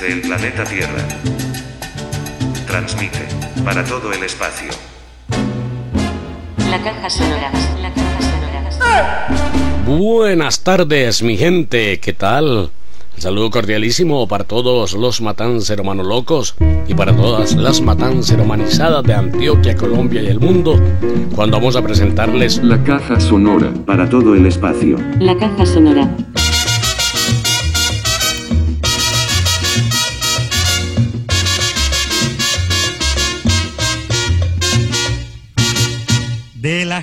desde el planeta Tierra. Transmite para todo el espacio. La caja sonora. La caja sonora. Buenas tardes, mi gente, ¿qué tal? Un saludo cordialísimo para todos los matanceromanos locos y para todas las matanceromanizadas de Antioquia, Colombia y el mundo, cuando vamos a presentarles La caja sonora para todo el espacio. La caja sonora.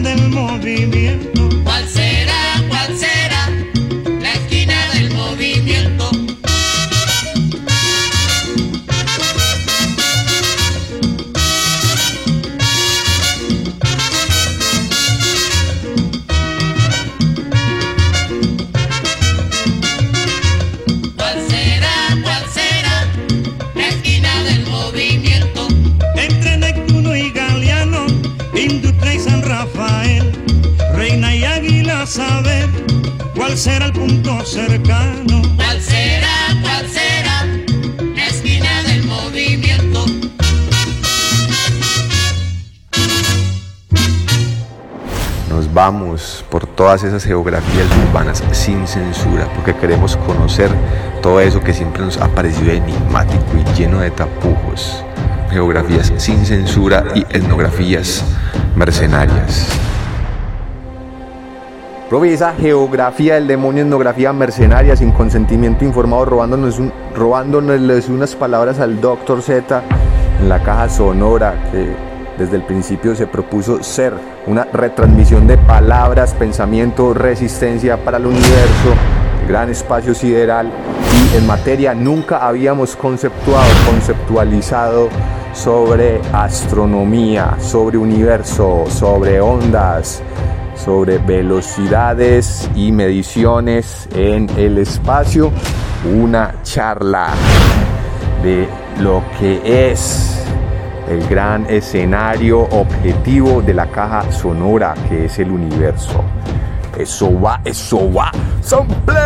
Del movimiento. Vamos por todas esas geografías urbanas sin censura, porque queremos conocer todo eso que siempre nos ha parecido enigmático y lleno de tapujos. Geografías sin censura y etnografías mercenarias. Profe, esa geografía del demonio, etnografía mercenaria, sin consentimiento informado, robándonos, un- robándonos unas palabras al Dr. Z en la caja sonora que desde el principio se propuso ser una retransmisión de palabras, pensamiento, resistencia para el universo, gran espacio sideral. Y en materia nunca habíamos conceptuado, conceptualizado sobre astronomía, sobre universo, sobre ondas, sobre velocidades y mediciones en el espacio, una charla de lo que es el gran escenario objetivo de la caja sonora que es el universo. Eso va, eso va, sombrero.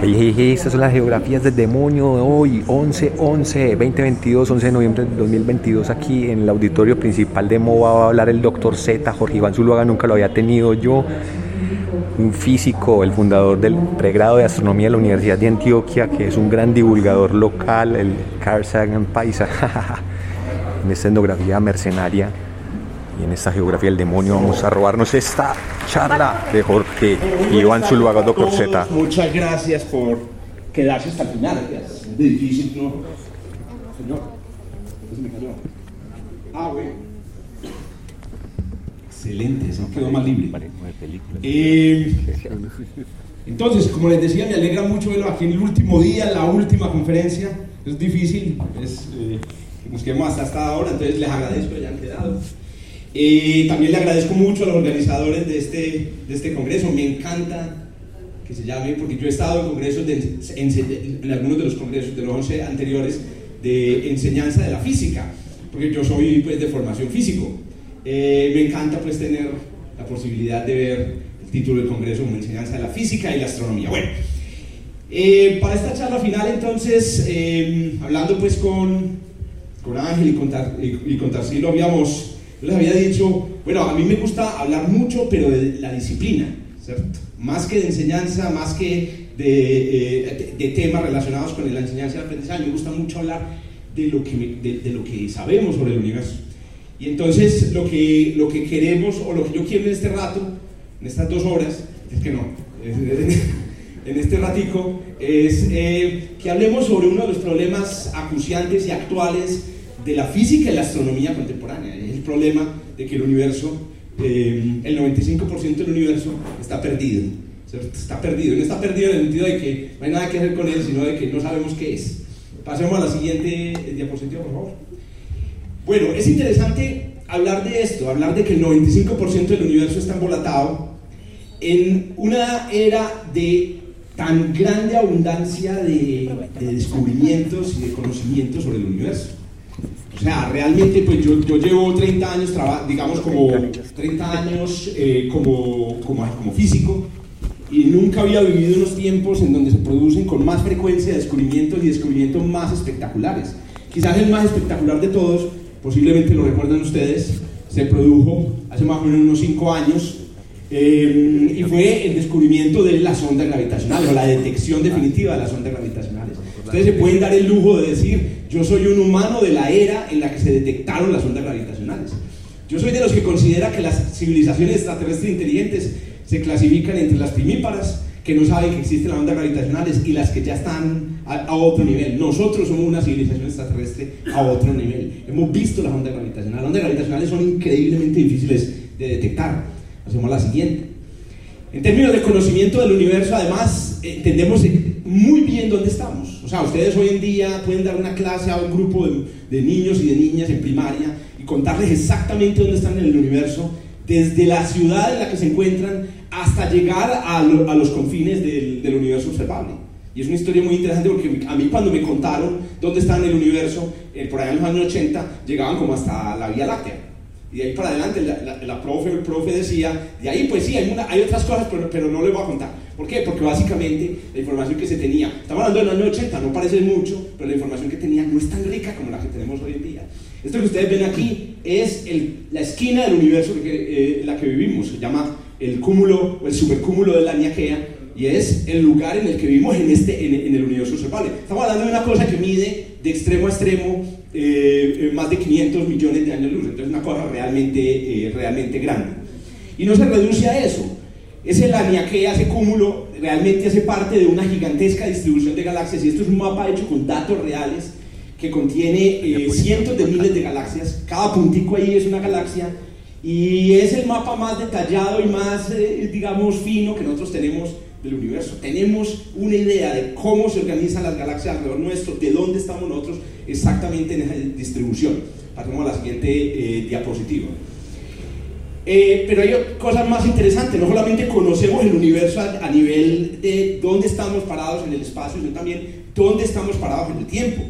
Hey, hey, hey, estas son las geografías del demonio de hoy, 11, 11, 2022, 11 de noviembre del 2022, aquí en el auditorio principal de MOVA va a hablar el doctor Z, Jorge Iván Zuluaga, nunca lo había tenido yo, un físico, el fundador del pregrado de astronomía de la Universidad de Antioquia, que es un gran divulgador local, el Carl Sagan Paisa, en esta etnografía mercenaria y en esta geografía del demonio vamos a robarnos esta charla de Jorge Iván Zuluaga, Z. Muchas gracias por quedarse hasta el final. Es muy difícil, ¿no? Señor, ¿qué se me cayó? Ah, bueno. Excelente, se quedó más libre. Eh, entonces, como les decía, me alegra mucho verlo aquí en el último día, la última conferencia. Es difícil, es, eh, nos quedemos hasta esta hora, entonces les agradezco que hayan quedado. Eh, también le agradezco mucho a los organizadores de este, de este congreso. Me encanta que se llame, porque yo he estado en congresos, de, en, en algunos de los congresos de los 11 anteriores, de enseñanza de la física, porque yo soy pues, de formación físico. Eh, me encanta pues tener la posibilidad de ver el título del congreso como enseñanza de la física y la astronomía. Bueno, eh, para esta charla final entonces, eh, hablando pues con, con Ángel y con, y, y con Tarsilo, habíamos, yo les había dicho, bueno, a mí me gusta hablar mucho, pero de la disciplina, ¿cierto? Más que de enseñanza, más que de, eh, de, de, temas relacionados con la enseñanza y el aprendizaje, me gusta mucho hablar de lo que, de, de, lo que sabemos sobre el universo. Y entonces lo que, lo que queremos, o lo que yo quiero en este rato, en estas dos horas, es que no, en este ratico, es eh, que hablemos sobre uno de los problemas acuciantes y actuales de la física y la astronomía contemporánea. Es el problema de que el universo, eh, el 95% del universo está perdido. Está perdido. No está perdido en el sentido de que no hay nada que hacer con él, sino de que no sabemos qué es. Pasemos a la siguiente diapositiva, por favor. Bueno, es interesante hablar de esto, hablar de que el 95% del universo está embolatado en una era de tan grande abundancia de, de, descubrimientos y de conocimientos sobre el universo. O sea, realmente, pues yo, yo llevo 30 años, digamos, como 30 años eh, como, como, como físico y nunca había vivido unos tiempos en donde se producen con más frecuencia descubrimientos y descubrimientos más espectaculares. Quizás el más espectacular de todos, posiblemente lo recuerdan ustedes, se produjo hace más o menos unos 5 años eh, y fue el descubrimiento de las ondas gravitacionales o la detección definitiva de las ondas gravitacionales. Ustedes se pueden dar el lujo de decir, yo soy un humano de la era en la que se detectaron las ondas gravitacionales. Yo soy de los que considera que las civilizaciones extraterrestres inteligentes se clasifican entre las primíparas, que no saben que existen las ondas gravitacionales, y las que ya están a, a otro nivel. Nosotros somos una civilización extraterrestre a otro nivel. Hemos visto las ondas gravitacionales. Las ondas gravitacionales son increíblemente difíciles de detectar. Hacemos la siguiente. En términos de conocimiento del universo, además, entendemos muy bien dónde estamos. O sea, ustedes hoy en día pueden dar una clase a un grupo de, de niños y de niñas en primaria y contarles exactamente dónde están en el universo, desde la ciudad en la que se encuentran hasta llegar a, lo, a los confines del, del, universo observable. Y es una historia muy interesante porque a mí cuando me contaron dónde están en el universo, eh, por allá en los años 80, llegaban como hasta la Vía Láctea. Y de ahí para adelante la, la, la profe, el profe decía, de ahí pues sí, hay, una, hay otras cosas, pero, pero, no les voy a contar. ¿Por qué? Porque básicamente la información que se tenía, estamos hablando de los años 80, no parece mucho, pero la información que tenía no es tan rica como la que tenemos hoy en día. Esto que ustedes ven aquí es el, la esquina del universo que, eh, en la que vivimos, se llama el cúmulo o el supercúmulo de la Niaquea, y es el lugar en el que vivimos en, este, en, en el universo observable. Estamos hablando de una cosa que mide de extremo a extremo eh, más de 500 millones de años luz, entonces es una cosa realmente, eh, realmente grande. Y no se reduce a eso, ese Laniakea, ese cúmulo, realmente hace parte de una gigantesca distribución de galaxias. Y esto es un mapa hecho con datos reales que contiene eh, cientos de miles de galaxias, cada puntico ahí es una galaxia y es el mapa más detallado y más, eh, digamos, fino que nosotros tenemos del universo. Tenemos una idea de cómo se organizan las galaxias alrededor nuestro, de dónde estamos nosotros exactamente en esa distribución. Pasemos a la siguiente eh, diapositiva. Eh, pero hay cosas más interesantes, no solamente conocemos el universo a, a, nivel de dónde estamos parados en el espacio, sino también dónde estamos parados en el tiempo.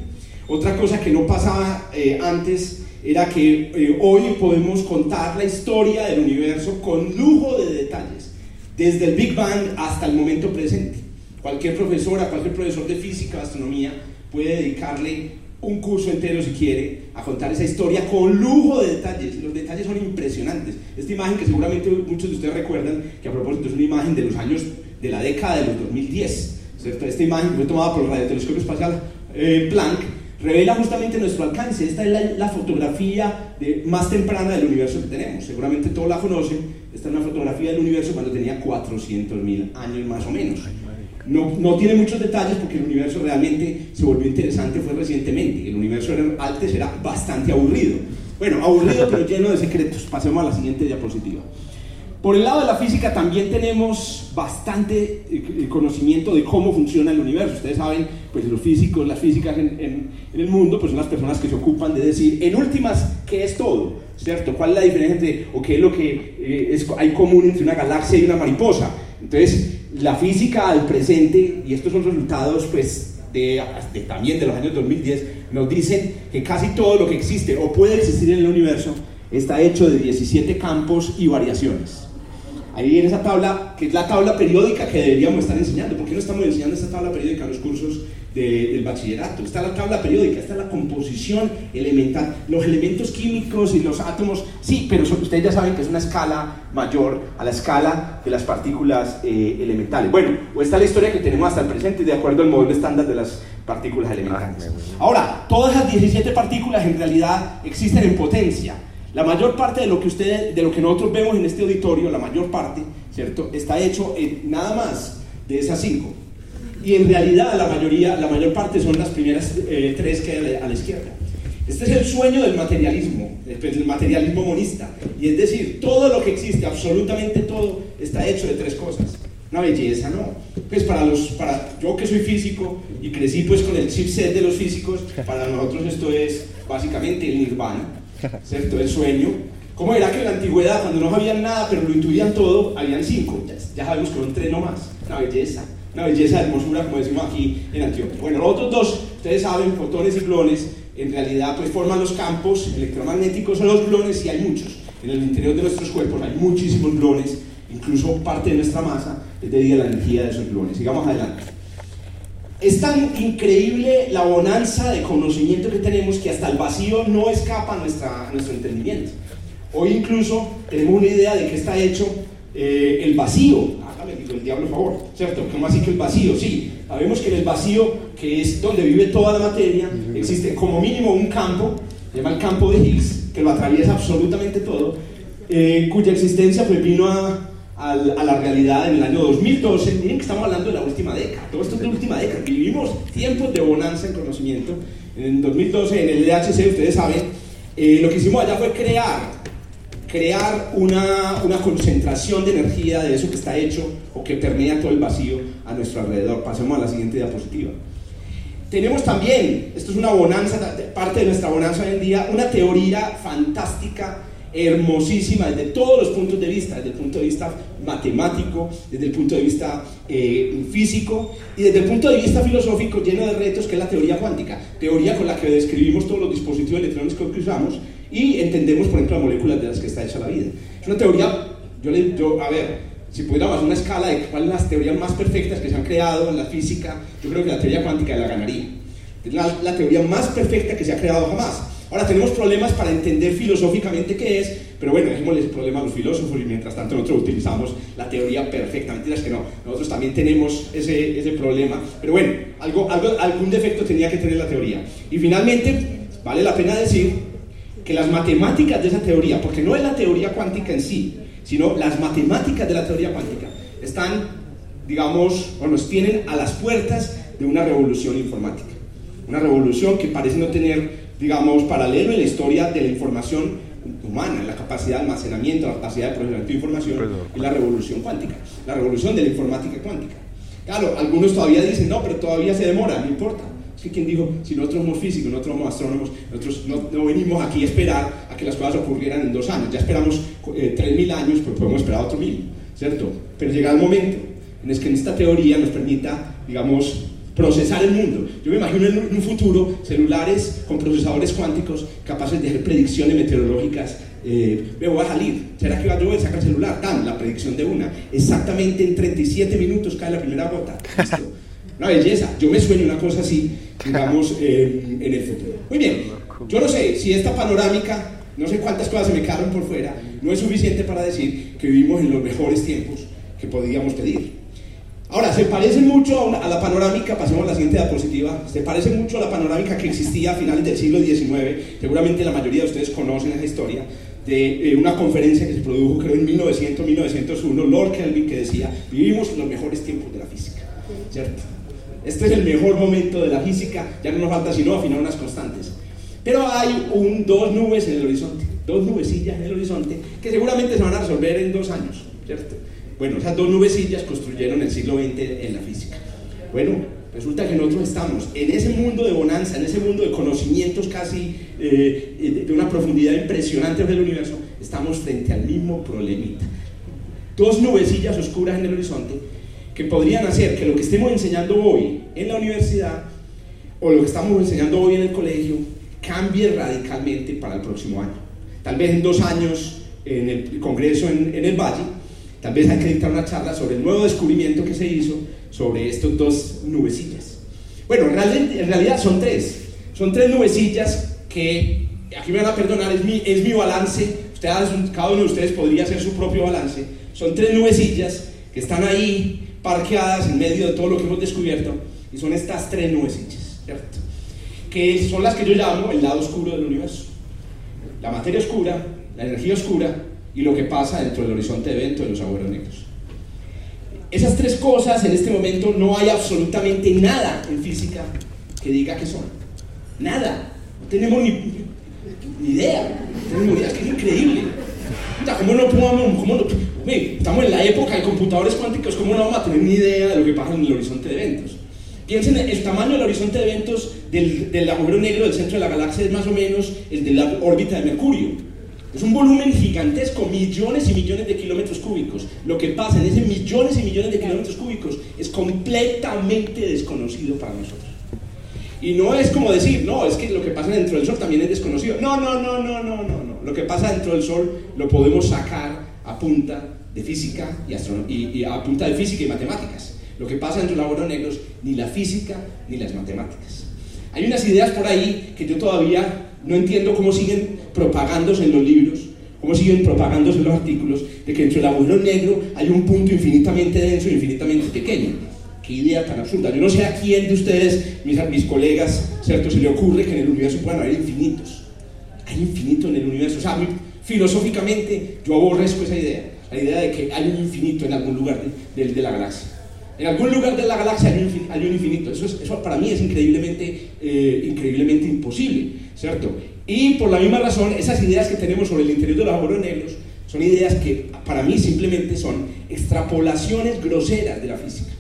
Otra cosa que no pasaba eh, antes era que eh, hoy podemos contar la historia del universo con lujo de detalles, desde el Big Bang hasta el momento presente. Cualquier profesora, cualquier profesor de física astronomía puede dedicarle un curso entero si quiere a contar esa historia con lujo de detalles. Los detalles son impresionantes. Esta imagen que seguramente muchos de ustedes recuerdan, que a propósito es una imagen de los años de la década de los 2010. ¿cierto? Esta imagen fue tomada por el radiotelescopio espacial eh, Planck revela justamente nuestro alcance. Esta es la, la fotografía de, más temprana del universo que tenemos. Seguramente todos la conocen. Esta es una fotografía del universo cuando tenía 400.000 años más o menos. No, no, tiene muchos detalles porque el universo realmente se volvió interesante fue recientemente. El universo era, antes era bastante aburrido. Bueno, aburrido pero lleno de secretos. Pasemos a la siguiente diapositiva. Por el lado de la física también tenemos bastante conocimiento de cómo funciona el universo. Ustedes saben, pues los físicos, las físicas en, en, en el mundo, pues son las personas que se ocupan de decir, en últimas, ¿qué es todo? ¿Cierto? ¿Cuál es la diferencia entre, o qué es lo que eh, es, hay común entre una galaxia y una mariposa? Entonces, la física al presente, y estos son resultados pues, de, de, también de los años 2010, nos dicen que casi todo lo que existe o puede existir en el universo está hecho de 17 campos y variaciones. Ahí en esa tabla, que es la tabla periódica que deberíamos estar enseñando. ¿Por qué no estamos enseñando esta tabla periódica en los cursos de, del bachillerato? Está la tabla periódica, está la composición elemental, los elementos químicos y los átomos, sí, pero ustedes ya saben que es una escala mayor a la escala de las partículas eh, elementales. Bueno, o está la historia que tenemos hasta el presente de acuerdo al modelo estándar de las partículas elementales. Ahora, todas las 17 partículas en realidad existen en potencia. La mayor parte de lo que ustedes, de lo que nosotros vemos en este auditorio, la mayor parte, ¿cierto? Está hecho en nada más de esas cinco. Y en realidad la mayoría, la mayor parte son las primeras eh, tres que hay a la izquierda. Este es el sueño del materialismo, del materialismo monista. Y es decir, todo lo que existe, absolutamente todo, está hecho de tres cosas. Una belleza, ¿no? Pues para los, para yo que soy físico y crecí pues con el chipset de los físicos, para nosotros esto es básicamente el nirvana. ¿cierto? El sueño. ¿Cómo era que en la antigüedad, cuando no sabían nada, pero lo intuían todo, habían cinco? Ya, sabemos que son tres nomás. Una belleza, una belleza de hermosura, como decimos aquí en Antioquia. Bueno, los otros dos, ustedes saben, fotones y clones, en realidad pues forman los campos electromagnéticos o los clones y hay muchos. En el interior de nuestros cuerpos hay muchísimos clones, incluso parte de nuestra masa es debido a la energía de esos clones. Sigamos adelante. Es tan increíble la bonanza de conocimiento que tenemos que hasta el vacío no escapa a, nuestra, nuestro entendimiento. Hoy incluso tenemos una idea de que está hecho eh, el vacío. Hágame, el diablo favor, ¿cierto? ¿Cómo así que el vacío? Sí, sabemos que en el vacío, que es donde vive toda la materia, existe como mínimo un campo, se llama el campo de Higgs, que lo atraviesa absolutamente todo, eh, cuya existencia pues vino a a la realidad en el año 2012. Miren que estamos hablando de la última década, todo esto es de la última década. Vivimos tiempos de bonanza en conocimiento. En 2012, en el LHC, ustedes saben, eh, lo que hicimos allá fue crear, crear una, una, concentración de energía de eso que está hecho o que permea todo el vacío a nuestro alrededor. Pasemos a la siguiente diapositiva. Tenemos también, esto es una bonanza, parte de nuestra bonanza hoy en día, una teoría fantástica hermosísima desde todos los puntos de vista, desde el punto de vista matemático, desde el punto de vista eh, físico y desde el punto de vista filosófico lleno de retos que es la teoría cuántica, teoría con la que describimos todos los dispositivos electrónicos que usamos y entendemos, por ejemplo, las moléculas de las que está hecha la vida. Es una teoría, yo, le, yo a ver, si pudiéramos una escala de cuáles son las teorías más perfectas que se han creado en la física, yo creo que la teoría cuántica la ganaría. Es la, la teoría más perfecta que se ha creado jamás Ahora tenemos problemas para entender filosóficamente qué es, pero bueno, dejémosle el problema a los filósofos y mientras tanto nosotros utilizamos la teoría perfectamente, es que no, nosotros también tenemos ese, ese problema, pero bueno, algo, algo, algún defecto tenía que tener la teoría. Y finalmente, vale la pena decir que las matemáticas de esa teoría, porque no es la teoría cuántica en sí, sino las matemáticas de la teoría cuántica, están, digamos, o nos tienen a las puertas de una revolución informática. Una revolución que parece no tener digamos, paralelo en la historia de la información humana, la capacidad de almacenamiento, la capacidad de procesamiento de información y la revolución cuántica, la revolución de la informática cuántica. Claro, algunos todavía dicen, no, pero todavía se demora, no importa. Es que quien dijo, si nosotros somos físicos, nosotros somos astrónomos, nosotros no, venimos aquí a esperar a que las cosas ocurrieran en dos años. Ya esperamos eh, tres mil años, pues podemos esperar otro mil, ¿cierto? Pero llega el momento en el que en esta teoría nos permita, digamos, procesar el mundo. Yo me imagino en un futuro celulares con procesadores cuánticos capaces de hacer predicciones meteorológicas. Eh, me voy a salir, ¿será que va a llover? Saca el celular, tan, la predicción de una. Exactamente en 37 minutos cae la primera gota. Una belleza. Yo me sueño una cosa así, digamos, en el futuro. Muy bien, yo no sé si esta panorámica, no sé cuántas cosas se me quedaron por fuera, no es suficiente para decir que vivimos en los mejores tiempos que podríamos pedir. Ahora, se parece mucho a, la panorámica, pasemos a la siguiente diapositiva, se parece mucho a la panorámica que existía a finales del siglo XIX, seguramente la mayoría de ustedes conocen esa historia, de eh, una conferencia que se produjo creo en 1900-1901, Lord Kelvin, que decía, vivimos los mejores tiempos de la física, ¿cierto? Este es el mejor momento de la física, ya no nos falta sino afinar unas constantes. Pero hay un, dos nubes en el horizonte, dos nubecillas en el horizonte, que seguramente se van a resolver en dos años, ¿cierto? Bueno, esas dos nubecillas construyeron el siglo XX en la física. Bueno, resulta que nosotros estamos en ese mundo de bonanza, en ese mundo de conocimientos casi eh, de una profundidad impresionante del universo, estamos frente al mismo problemita. Dos nubecillas oscuras en el horizonte que podrían hacer que lo que estemos enseñando hoy en la universidad o lo que estamos enseñando hoy en el colegio cambie radicalmente para el próximo año. Tal vez en dos años en el Congreso en, en el Valle, tal vez hay que dictar una charla sobre el nuevo descubrimiento que se hizo sobre estos dos nubecillas. Bueno, en realidad, son tres. Son tres nubecillas que, aquí me van a perdonar, es mi, es mi balance. Ustedes, cada uno de ustedes podría hacer su propio balance. Son tres nubecillas que están ahí parqueadas en medio de todo lo que hemos descubierto. Y son estas tres nubecillas, ¿cierto? Que son las que yo llamo el lado oscuro del universo. La materia oscura, la energía oscura y lo que pasa dentro del horizonte de evento de los agujeros negros. Esas tres cosas en este momento no hay absolutamente nada en física que diga que son. Nada. No tenemos ni, ni idea. No tenemos idea. Es que es increíble. ¿Cómo no podemos, cómo no, estamos en la época de computadores cuánticos, ¿cómo no vamos a tener ni idea de lo que pasa en el horizonte de eventos? Piensen, el tamaño del horizonte de eventos del, del agujero negro del centro de la galaxia es más o menos el de la órbita de Mercurio. Es un volumen gigantesco, millones y millones de kilómetros cúbicos. Lo que pasa en esos millones y millones de kilómetros cúbicos es completamente desconocido para nosotros. Y no es como decir, no, es que lo que pasa dentro del Sol también es desconocido. No, no, no, no, no, no, no. Lo que pasa dentro del Sol lo podemos sacar a punta de física y, y, y a punta de física y matemáticas. Lo que pasa dentro del agujero negro es ni la física ni las matemáticas. Hay unas ideas por ahí que yo todavía no entiendo cómo siguen propagándose en los libros, cómo siguen propagándose en los artículos, de que dentro del agujero negro hay un punto infinitamente denso e infinitamente pequeño. Qué idea tan absurda. Yo no sé a quién de ustedes, mis, colegas, ¿cierto? Se le ocurre que en el universo puedan haber infinitos. Hay infinito en el universo. O sea, filosóficamente yo aborrezco esa idea. La idea de que hay un infinito en algún lugar de, la galaxia. En algún lugar de la galaxia hay un, infinito. Eso, es, eso, para mí es increíblemente, eh, increíblemente imposible, ¿cierto? Y por la misma razón, esas ideas que tenemos sobre el interior de los agujeros son ideas que para mí simplemente son extrapolaciones groseras de la física.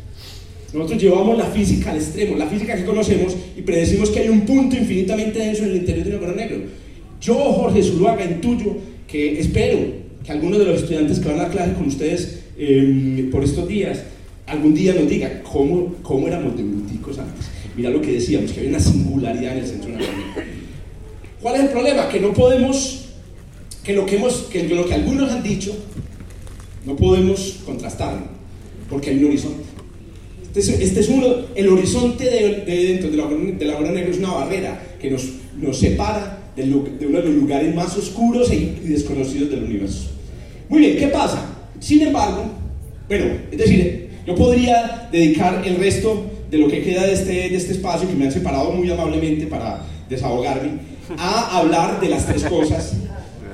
Nosotros llevamos la física al extremo, la física que conocemos, y predecimos que hay un punto infinitamente denso en el interior de un agujero negro. Yo, Jorge Zuluaga, intuyo que espero que algunos de los estudiantes que van a clase con ustedes eh, por estos días, algún día nos diga cómo, cómo éramos de bruticos antes. Mira lo que decíamos, que había una singularidad en el centro de la ¿Cuál es el problema? Que no podemos, que lo que, hemos, que lo que algunos han dicho, no podemos contrastarlo, porque hay un horizonte. Este es, uno, el horizonte de, de dentro de la, de la negra es una barrera que nos, nos separa de, de, uno de los lugares más oscuros e, y desconocidos del universo. Muy bien, ¿qué pasa? Sin embargo, bueno, es decir, yo podría dedicar el resto de lo que queda de este, de este espacio que me han separado muy amablemente para desahogarme a hablar de las tres cosas,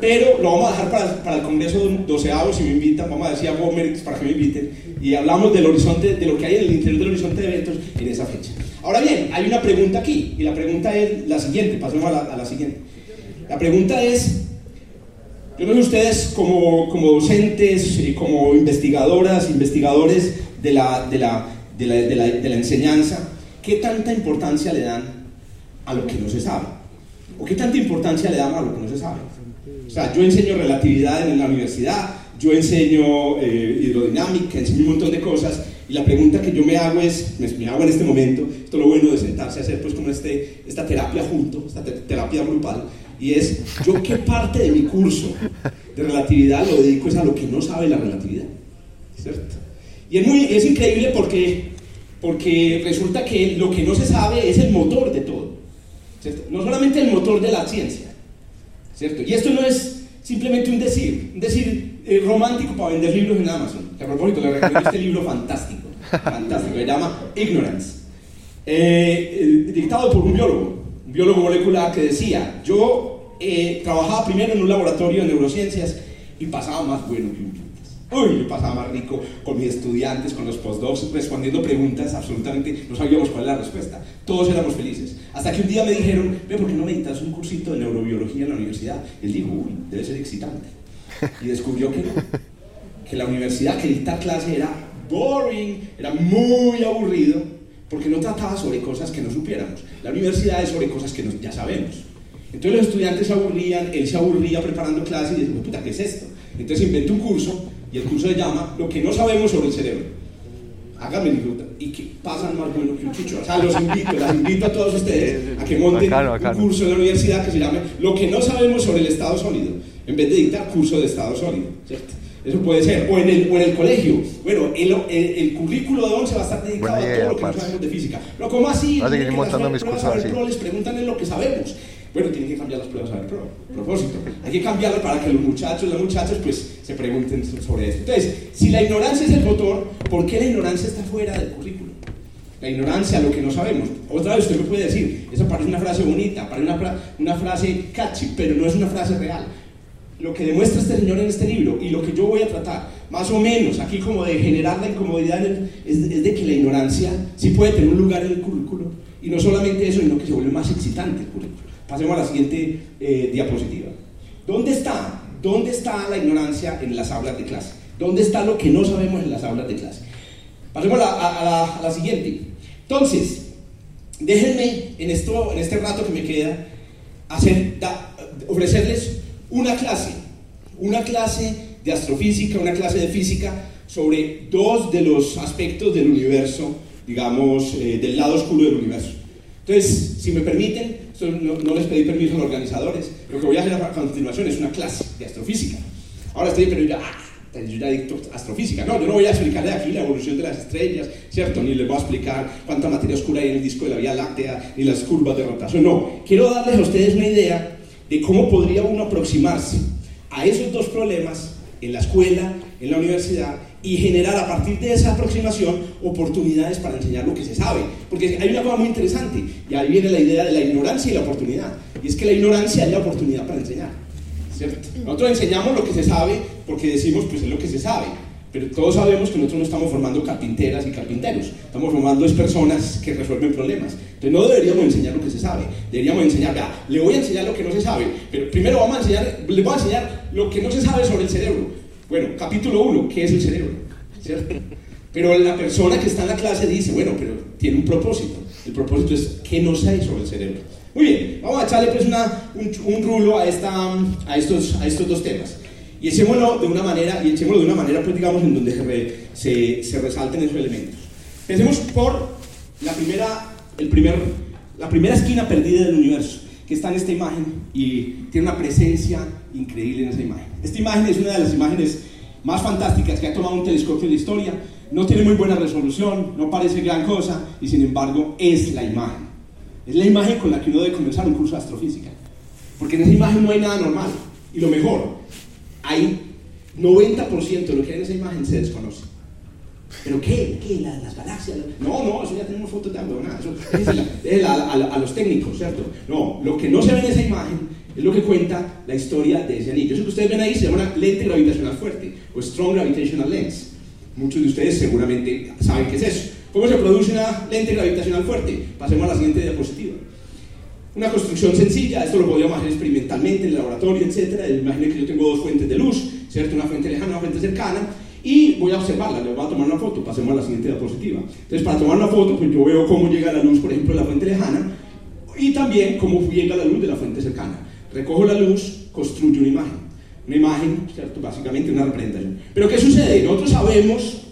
pero lo vamos a dejar para, para el Congreso doceavo si me invitan, vamos a decir a Gomer para que me inviten, y hablamos del horizonte, de lo que hay en el interior del horizonte de eventos en esa fecha. Ahora bien, hay una pregunta aquí, y la pregunta es la siguiente, pasemos a la, a la siguiente. La pregunta es, yo no sé ustedes como, como docentes, como investigadoras, investigadores de, la, de, la, de, la, de la enseñanza, ¿qué tanta importancia le dan a lo que no se sabe? ¿O qué tanta importancia le damos a lo que no se sabe? O sea, yo enseño relatividad en la universidad, yo enseño eh, hidrodinámica, enseño un montón de cosas, y la pregunta que yo me hago es, me, me hago en este momento, esto es lo bueno de sentarse a hacer pues como este, esta terapia junto, esta te terapia grupal, y es, yo qué parte de mi curso de relatividad lo dedico es a lo que no sabe la relatividad, ¿cierto? Y es, muy, es increíble porque, porque resulta que lo que no se sabe es el motor de todo. ¿Cierto? No solamente el motor de la ciencia, ¿cierto? Y esto no es simplemente un decir, un decir eh, romántico para vender libros en Amazon. Que a propósito, le recomiendo este libro fantástico, fantástico, se llama Ignorance, eh, eh, dictado por un biólogo, un biólogo molecular que decía, yo trabajaba primero en un laboratorio de neurociencias y pasaba más bueno que un Uy, yo pasaba más rico con mis estudiantes, con los postdocs, respondiendo preguntas absolutamente, no sabíamos cuál era la respuesta. Todos éramos felices. Hasta que un día me dijeron, ve, ¿por qué no meditas un cursito de neurobiología en la universidad? Y él dijo, uy, debe ser excitante. Y descubrió que que la universidad, que dictar clase era boring, era muy aburrido, porque no trataba sobre cosas que no supiéramos. La universidad es sobre cosas que ya sabemos. Entonces los estudiantes se aburrían, él se aburría preparando clases y decía, puta, ¿qué es esto? Entonces inventó un curso y el curso se llama Lo que no sabemos sobre el cerebro. háganme disfrutar. Y que pasan más bueno que un chicho. O sea, los invito, las invito a todos ustedes a que monten Bacano, bacano. un curso en la universidad que se llame Lo que no sabemos sobre el estado sólido, en vez de dictar curso de estado sólido, ¿cierto? Eso puede ser, o en el, o en el colegio. Bueno, el, el, el currículo de 11 va a estar dedicado Buena a idea, todo lo que no sabemos de física. Pero ¿cómo así? Voy a seguir Tienen que montando mis cursos así. les preguntan en lo que sabemos. Bueno, tienen que cambiar las pruebas a ver pro. Propósito. Hay que cambiarlas para que los muchachos, las muchachas, pues se pregunten sobre esto. Entonces, si la ignorancia es el motor, ¿por qué la ignorancia está fuera del currículo? La ignorancia, lo que no sabemos. Otra vez usted me puede decir, eso parece una frase bonita, parece una, una frase catchy, pero no es una frase real. Lo que demuestra este señor en este libro y lo que yo voy a tratar, más o menos, aquí como de generar la incomodidad, es, es de que la ignorancia sí puede tener un lugar en el currículo. Y no solamente eso, sino que se vuelve más excitante el currículo. Pasemos a la siguiente eh, diapositiva. ¿Dónde está? ¿Dónde está la ignorancia en las aulas de clase? ¿Dónde está lo que no sabemos en las aulas de clase? Pasemos a a- a la- a la siguiente. Entonces, déjenme en, esto, en este rato que me queda hacer, da- ofrecerles una clase, una clase de astrofísica, una clase de física sobre dos de los aspectos del universo, digamos, eh, del lado oscuro del universo. Entonces, si me permiten, no, les pedí permiso a los organizadores, lo que voy a hacer a continuación es una clase de astrofísica. Ahora estoy, pero ya, ah, yo ya dicto astrofísica. No, yo no voy a explicarle aquí la evolución de las estrellas, ¿cierto? Ni les voy a explicar cuánta materia oscura hay en el disco de la Vía Láctea, ni las curvas de rotación. No, quiero darles a ustedes una idea de cómo podría uno aproximarse a esos dos problemas en la escuela, en la universidad, y generar a partir de esa aproximación oportunidades para enseñar lo que se sabe. Porque hay una cosa muy interesante, y ahí viene la idea de la ignorancia y la oportunidad. Y es que la ignorancia es la oportunidad para enseñar. ¿cierto? Nosotros enseñamos lo que se sabe porque decimos, pues es lo que se sabe. Pero todos sabemos que nosotros no estamos formando carpinteras y carpinteros, estamos formando es personas que resuelven problemas. Entonces no deberíamos enseñar lo que se sabe, deberíamos enseñar, vea, le voy a enseñar lo que no se sabe, pero primero vamos a enseñar, le voy a enseñar lo que no se sabe sobre el cerebro. Bueno, capítulo 1, ¿qué es el cerebro? ¿Cierto? Pero la persona que está en la clase dice, bueno, pero tiene un propósito. El propósito es, ¿qué no sé sobre el cerebro? Muy bien, vamos a echarle pues una, un, un rulo a, esta, a, estos, a estos dos temas. Y echémoslo de una manera, y echémoslo de una manera, pues digamos, en donde se, se, se resalten esos elementos. Pensemos por la primera, el primer, la primera esquina perdida del universo, que está en esta imagen y tiene una presencia increíble en esa imagen. Esta imagen es una de las imágenes más fantásticas que ha tomado un telescopio de la historia. No tiene muy buena resolución, no parece gran cosa, y sin embargo es la imagen. Es la imagen con la que uno debe comenzar un curso de astrofísica. Porque en esa imagen no hay nada normal. Y lo mejor, hay 90% de lo que hay en esa imagen se desconoce. ¿Pero qué? ¿Qué? ¿La- ¿Las galaxias? No, no, eso ya tenemos fotos de algo, nada. Eso a, a- a los técnicos, ¿cierto? No, lo que no se ve en esa imagen es lo que cuenta la historia de ese anillo. Eso que ustedes ven ahí se llama una lente gravitacional fuerte o Strong Gravitational Lens. Muchos de ustedes seguramente saben qué es eso. ¿Cómo se produce una lente gravitacional fuerte? Pasemos a la siguiente diapositiva. Una construcción sencilla, esto lo podríamos hacer experimentalmente en el laboratorio, etc. Imaginen que yo tengo dos fuentes de luz, ¿cierto? Una fuente lejana, una fuente cercana, y voy a observarla, le voy a tomar una foto, pasemos a la siguiente diapositiva. Entonces, para tomar una foto, pues yo veo cómo llega la luz, por ejemplo, de la fuente lejana, y también cómo llega la luz de la fuente cercana. Recojo la luz, construyo una imagen. Una imagen, ¿cierto? Básicamente una representación. Pero ¿qué sucede? Nosotros sabemos,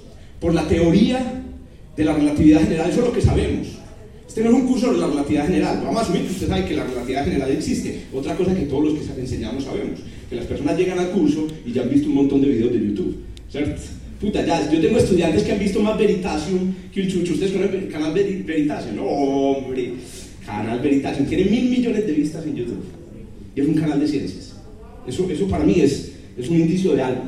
por la teoría de la relatividad general, eso es lo que sabemos. Este no es un curso sobre la relatividad general. Vamos a asumir que usted sabe que la relatividad general existe. Otra cosa que todos los que enseñamos sabemos. Que las personas llegan al curso y ya han visto un montón de videos de YouTube. ¿Cierto? Puta, ya, yo tengo estudiantes que han visto más Veritasium que un chucho. ¿Ustedes conocen el canal Veri- Veritasium? Hombre. Canal Veritasium. Tiene mil millones de vistas en YouTube. Y es un canal de ciencias. Eso, eso para mí es, es un indicio de algo.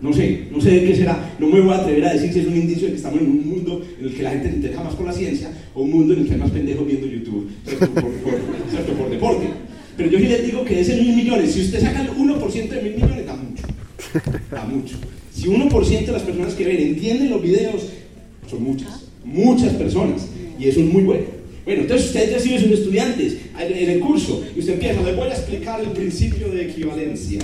No sé, no sé de qué será. No me voy a atrever a decir si es un indicio de que estamos en un mundo en el que la gente se interesa más por la ciencia o un mundo en el que hay más pendejos viendo YouTube, ¿cierto? Por, por- por deporte. Pero yo sí les digo que de esos mil millones, si usted saca el 1% de mil millones, da mucho. Da mucho. Si 1% de las personas que ven entienden los videos, son muchas, muchas personas. Y eso es muy bueno. Bueno, entonces usted recibe sus estudiantes en el curso y usted empieza, les voy a explicar el principio de equivalencia.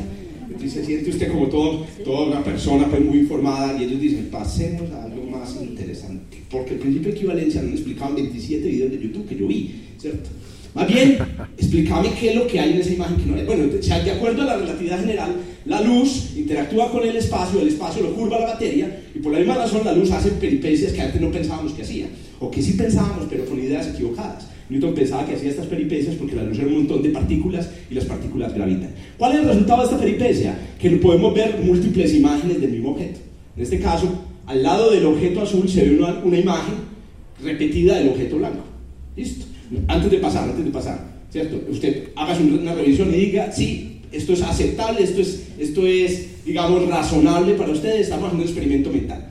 Entonces se siente usted como todo, toda una persona pues, muy informada y ellos dicen, pasemos a algo más interesante. Porque el principio de equivalencia lo han explicado en 27 videos de YouTube que yo vi, ¿cierto? Más bien, explícame qué es lo que hay en esa imagen que no es. Bueno, de acuerdo a la relatividad general, la luz interactúa con el espacio, el espacio lo curva la materia, y por la misma razón la luz hace peripecias que antes no pensábamos que hacía, o que sí pensábamos, pero con ideas equivocadas. Newton pensaba que hacía estas peripecias porque la luz era un montón de partículas y las partículas gravitan. ¿Cuál es el resultado de esta peripecia? Que podemos ver múltiples imágenes del mismo objeto. En este caso, al lado del objeto azul se ve una, una imagen repetida del objeto blanco. ¿Listo? Antes de pasar, antes de pasar, ¿cierto? Usted haga una revisión y diga, sí, esto es aceptable, esto es, esto es, digamos, razonable para ustedes, estamos haciendo un experimento mental.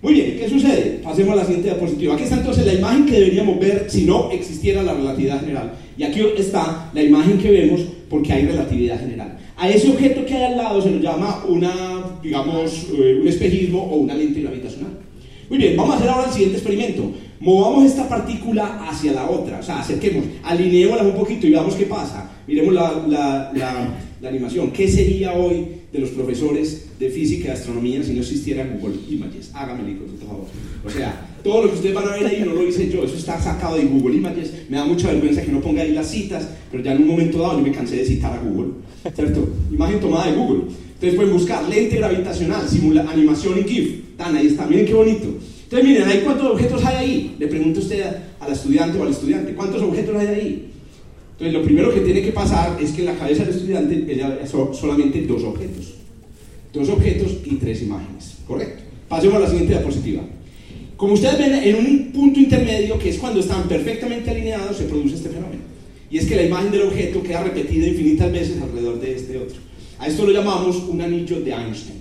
Muy bien, ¿qué sucede? Pasemos a la siguiente diapositiva. Aquí está entonces la imagen que deberíamos ver si no existiera la relatividad general. Y aquí está la imagen que vemos porque hay relatividad general. A ese objeto que hay al lado se lo llama una, digamos, eh, un espejismo o una lente gravitacional. Muy bien, vamos a hacer ahora el siguiente experimento. Movamos esta partícula hacia la otra, o sea, acerquemos, alineémosla un poquito y veamos qué pasa. Miremos la, la, la animación. ¿Qué sería hoy de los profesores de física y astronomía si no existiera Google Images. Hágame por favor. O sea, todo lo que ustedes van a ver ahí no lo hice yo, eso está sacado de Google Images. Me da mucha vergüenza que no ponga ahí las citas, pero ya en un momento dado yo me cansé de citar a Google. ¿Cierto? Imagen tomada de Google. Ustedes pueden buscar lente gravitacional, simula, animación en GIF. Dan, ahí está, miren qué bonito. Entonces, miren, ahí cuántos objetos hay ahí. Le pregunto usted al estudiante o al estudiante, ¿cuántos objetos hay ahí? Entonces, lo primero que tiene que pasar es que en la cabeza del estudiante ella solamente dos objetos dos objetos y tres imágenes. ¿Correcto? Pasemos a la siguiente diapositiva. Como ustedes ven, en un punto intermedio, que es cuando están perfectamente alineados, se produce este fenómeno. Y es que la imagen del objeto queda repetida infinitas veces alrededor de este otro. A esto lo llamamos un anillo de Einstein.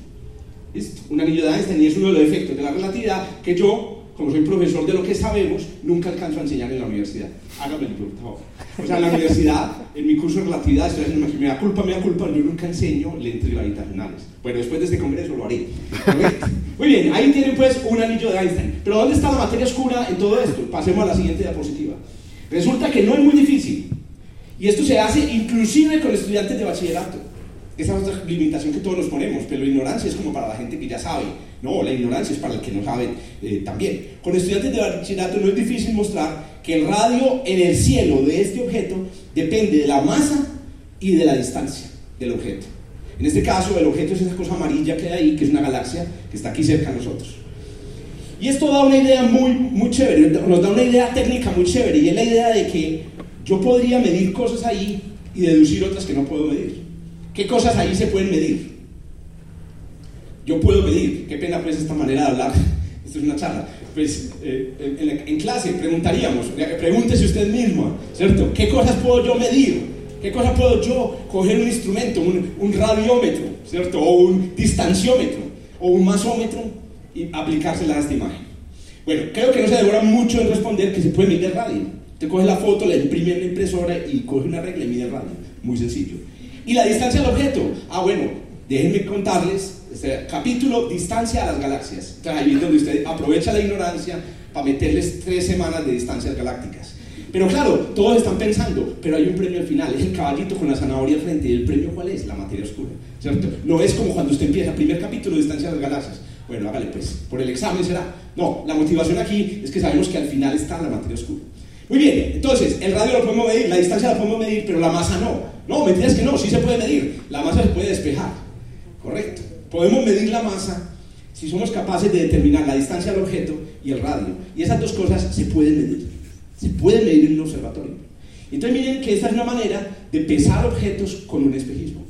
Un anillo de Einstein y es uno de los efectos de la relatividad que yo, como soy profesor de lo que sabemos, nunca alcanzo a enseñar en la universidad. Hágame el favor. O sea, en la universidad, en mi curso de relatividad, me da culpa, me da culpa, yo nunca enseño lentes gravitacionales. Bueno, después de este congreso lo haré. Muy bien, ahí tienen pues un anillo de Einstein. Pero ¿dónde está la materia oscura en todo esto? Pasemos a la siguiente diapositiva. Resulta que no es muy difícil. Y esto se hace inclusive con estudiantes de bachillerato. Esa es otra limitación que todos nos ponemos, pero la ignorancia es como para la gente que ya sabe. No, la ignorancia es para el que no sabe eh, también. Con estudiantes de bachillerato no es difícil mostrar que el radio en el cielo de este objeto depende de la masa y de la distancia del objeto. En este caso, el objeto es esa cosa amarilla que hay ahí, que es una galaxia que está aquí cerca de nosotros. Y esto da una idea muy, muy chévere, nos da una idea técnica muy chévere, y es la idea de que yo podría medir cosas ahí y deducir otras que no puedo medir. ¿Qué cosas ahí se pueden medir? Yo puedo medir, qué pena pues esta manera de hablar, esto es una charla. Pues eh, en, clase preguntaríamos, pregúntese usted mismo, ¿cierto? ¿Qué cosas puedo yo medir? ¿Qué cosas puedo yo coger un instrumento, un, un radiómetro, ¿cierto? O un distanciómetro, o un masómetro y aplicársela a esta imagen? Bueno, creo que no se demora mucho en responder que se puede medir radio. Te coge la foto, la imprime en la impresora y coge una regla y mide radio. Muy sencillo. ¿Y la distancia al objeto? Ah, bueno, déjenme contarles, este capítulo, distancia a las galaxias. Ahí es donde usted aprovecha la ignorancia para meterles tres semanas de distancias galácticas. Pero claro, todos están pensando, pero hay un premio al final, es el caballito con la zanahoria frente. ¿Y el premio cuál es? La materia oscura. ¿Cierto? No es como cuando usted empieza, primer capítulo, distancia a las galaxias. Bueno, hágale pues, por el examen será. No, la motivación aquí es que sabemos que al final está la materia oscura. Muy bien, entonces, el radio lo podemos medir, la distancia la podemos medir, pero la masa no. No, mentiras que no, sí se puede medir. La masa se puede despejar. Correcto. Podemos medir la masa si somos capaces de determinar la distancia al objeto y el radio. Y esas dos cosas se pueden medir. Se pueden medir en un observatorio. Entonces miren que esta es una manera de pesar objetos con un espejismo.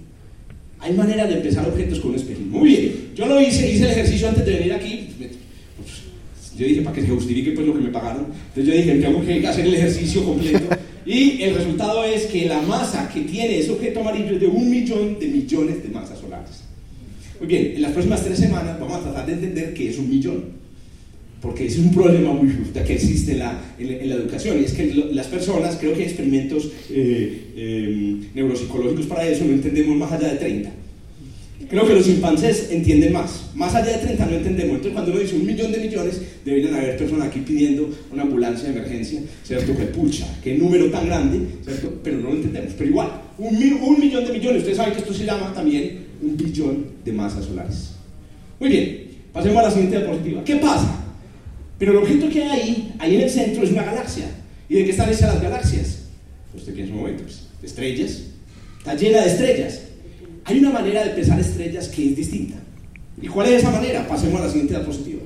Hay manera de pesar objetos con un espejismo. Muy bien, yo lo hice, hice el ejercicio antes de venir aquí. Yo dije, para que se justifique pues lo que me pagaron. Entonces yo dije, tengo que hacer el ejercicio completo. Y el resultado es que la masa que tiene ese objeto amarillo es de un millón de millones de masas solares. Muy bien, en las próximas tres semanas vamos a tratar de entender qué es un millón. Porque es un problema muy justo que existe en la, en la, educación. Y es que las personas, creo que hay experimentos eh, eh, neuropsicológicos para eso, no entendemos más allá de 30. Creo que los chimpancés entienden más. Más allá de 30 no entendemos. Entonces, cuando uno dice un millón de millones, deberían haber personas aquí pidiendo una ambulancia de emergencia, ¿cierto? Que pucha, qué número tan grande, ¿cierto? Pero no lo entendemos. Pero igual, un, un millón de millones. Ustedes saben que esto se llama también un billón de masas solares. Muy bien, pasemos a la siguiente diapositiva. ¿Qué pasa? Pero el objeto que hay ahí, ahí en el centro, es una galaxia. ¿Y de qué están hechas las galaxias? Usted piensa un momento, pues, estrellas, está llena de estrellas. Hay una manera de pensar estrellas que es distinta. ¿Y cuál es esa manera? Pasemos a la siguiente diapositiva.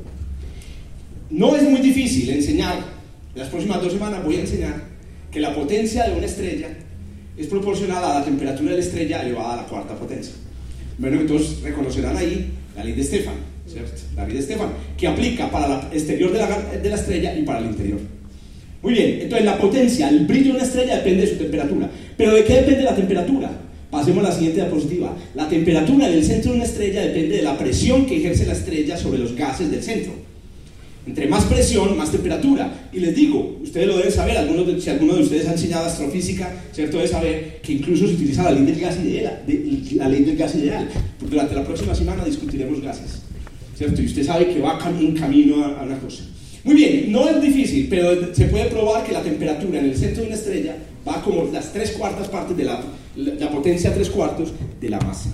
No es muy difícil enseñar, en las próximas dos semanas voy a enseñar que la potencia de una estrella es proporcional a la temperatura de la estrella elevada a la cuarta potencia. Bueno, entonces reconocerán ahí la ley de Stefan, ¿cierto? La ley de Stefan, que aplica para el exterior de la, de la estrella y para el interior. Muy bien, entonces la potencia, el brillo de una estrella depende de su temperatura. ¿Pero de qué depende la temperatura? Pasemos a la siguiente diapositiva. La temperatura del centro de una estrella depende de la presión que ejerce la estrella sobre los gases del centro. Entre más presión, más temperatura. Y les digo, ustedes lo deben saber, de, si alguno de ustedes ha enseñado astrofísica, ¿cierto? Debe saber que incluso se utiliza la ley del gas ideal. de- la ley del gas ideal. Durante la próxima semana discutiremos gases, ¿cierto? Y usted sabe que va en camino a una cosa. Muy bien, no es difícil, pero se puede probar que la temperatura en el centro de una estrella va como las tres cuartas partes de la, la, potencia tres cuartos de la masa.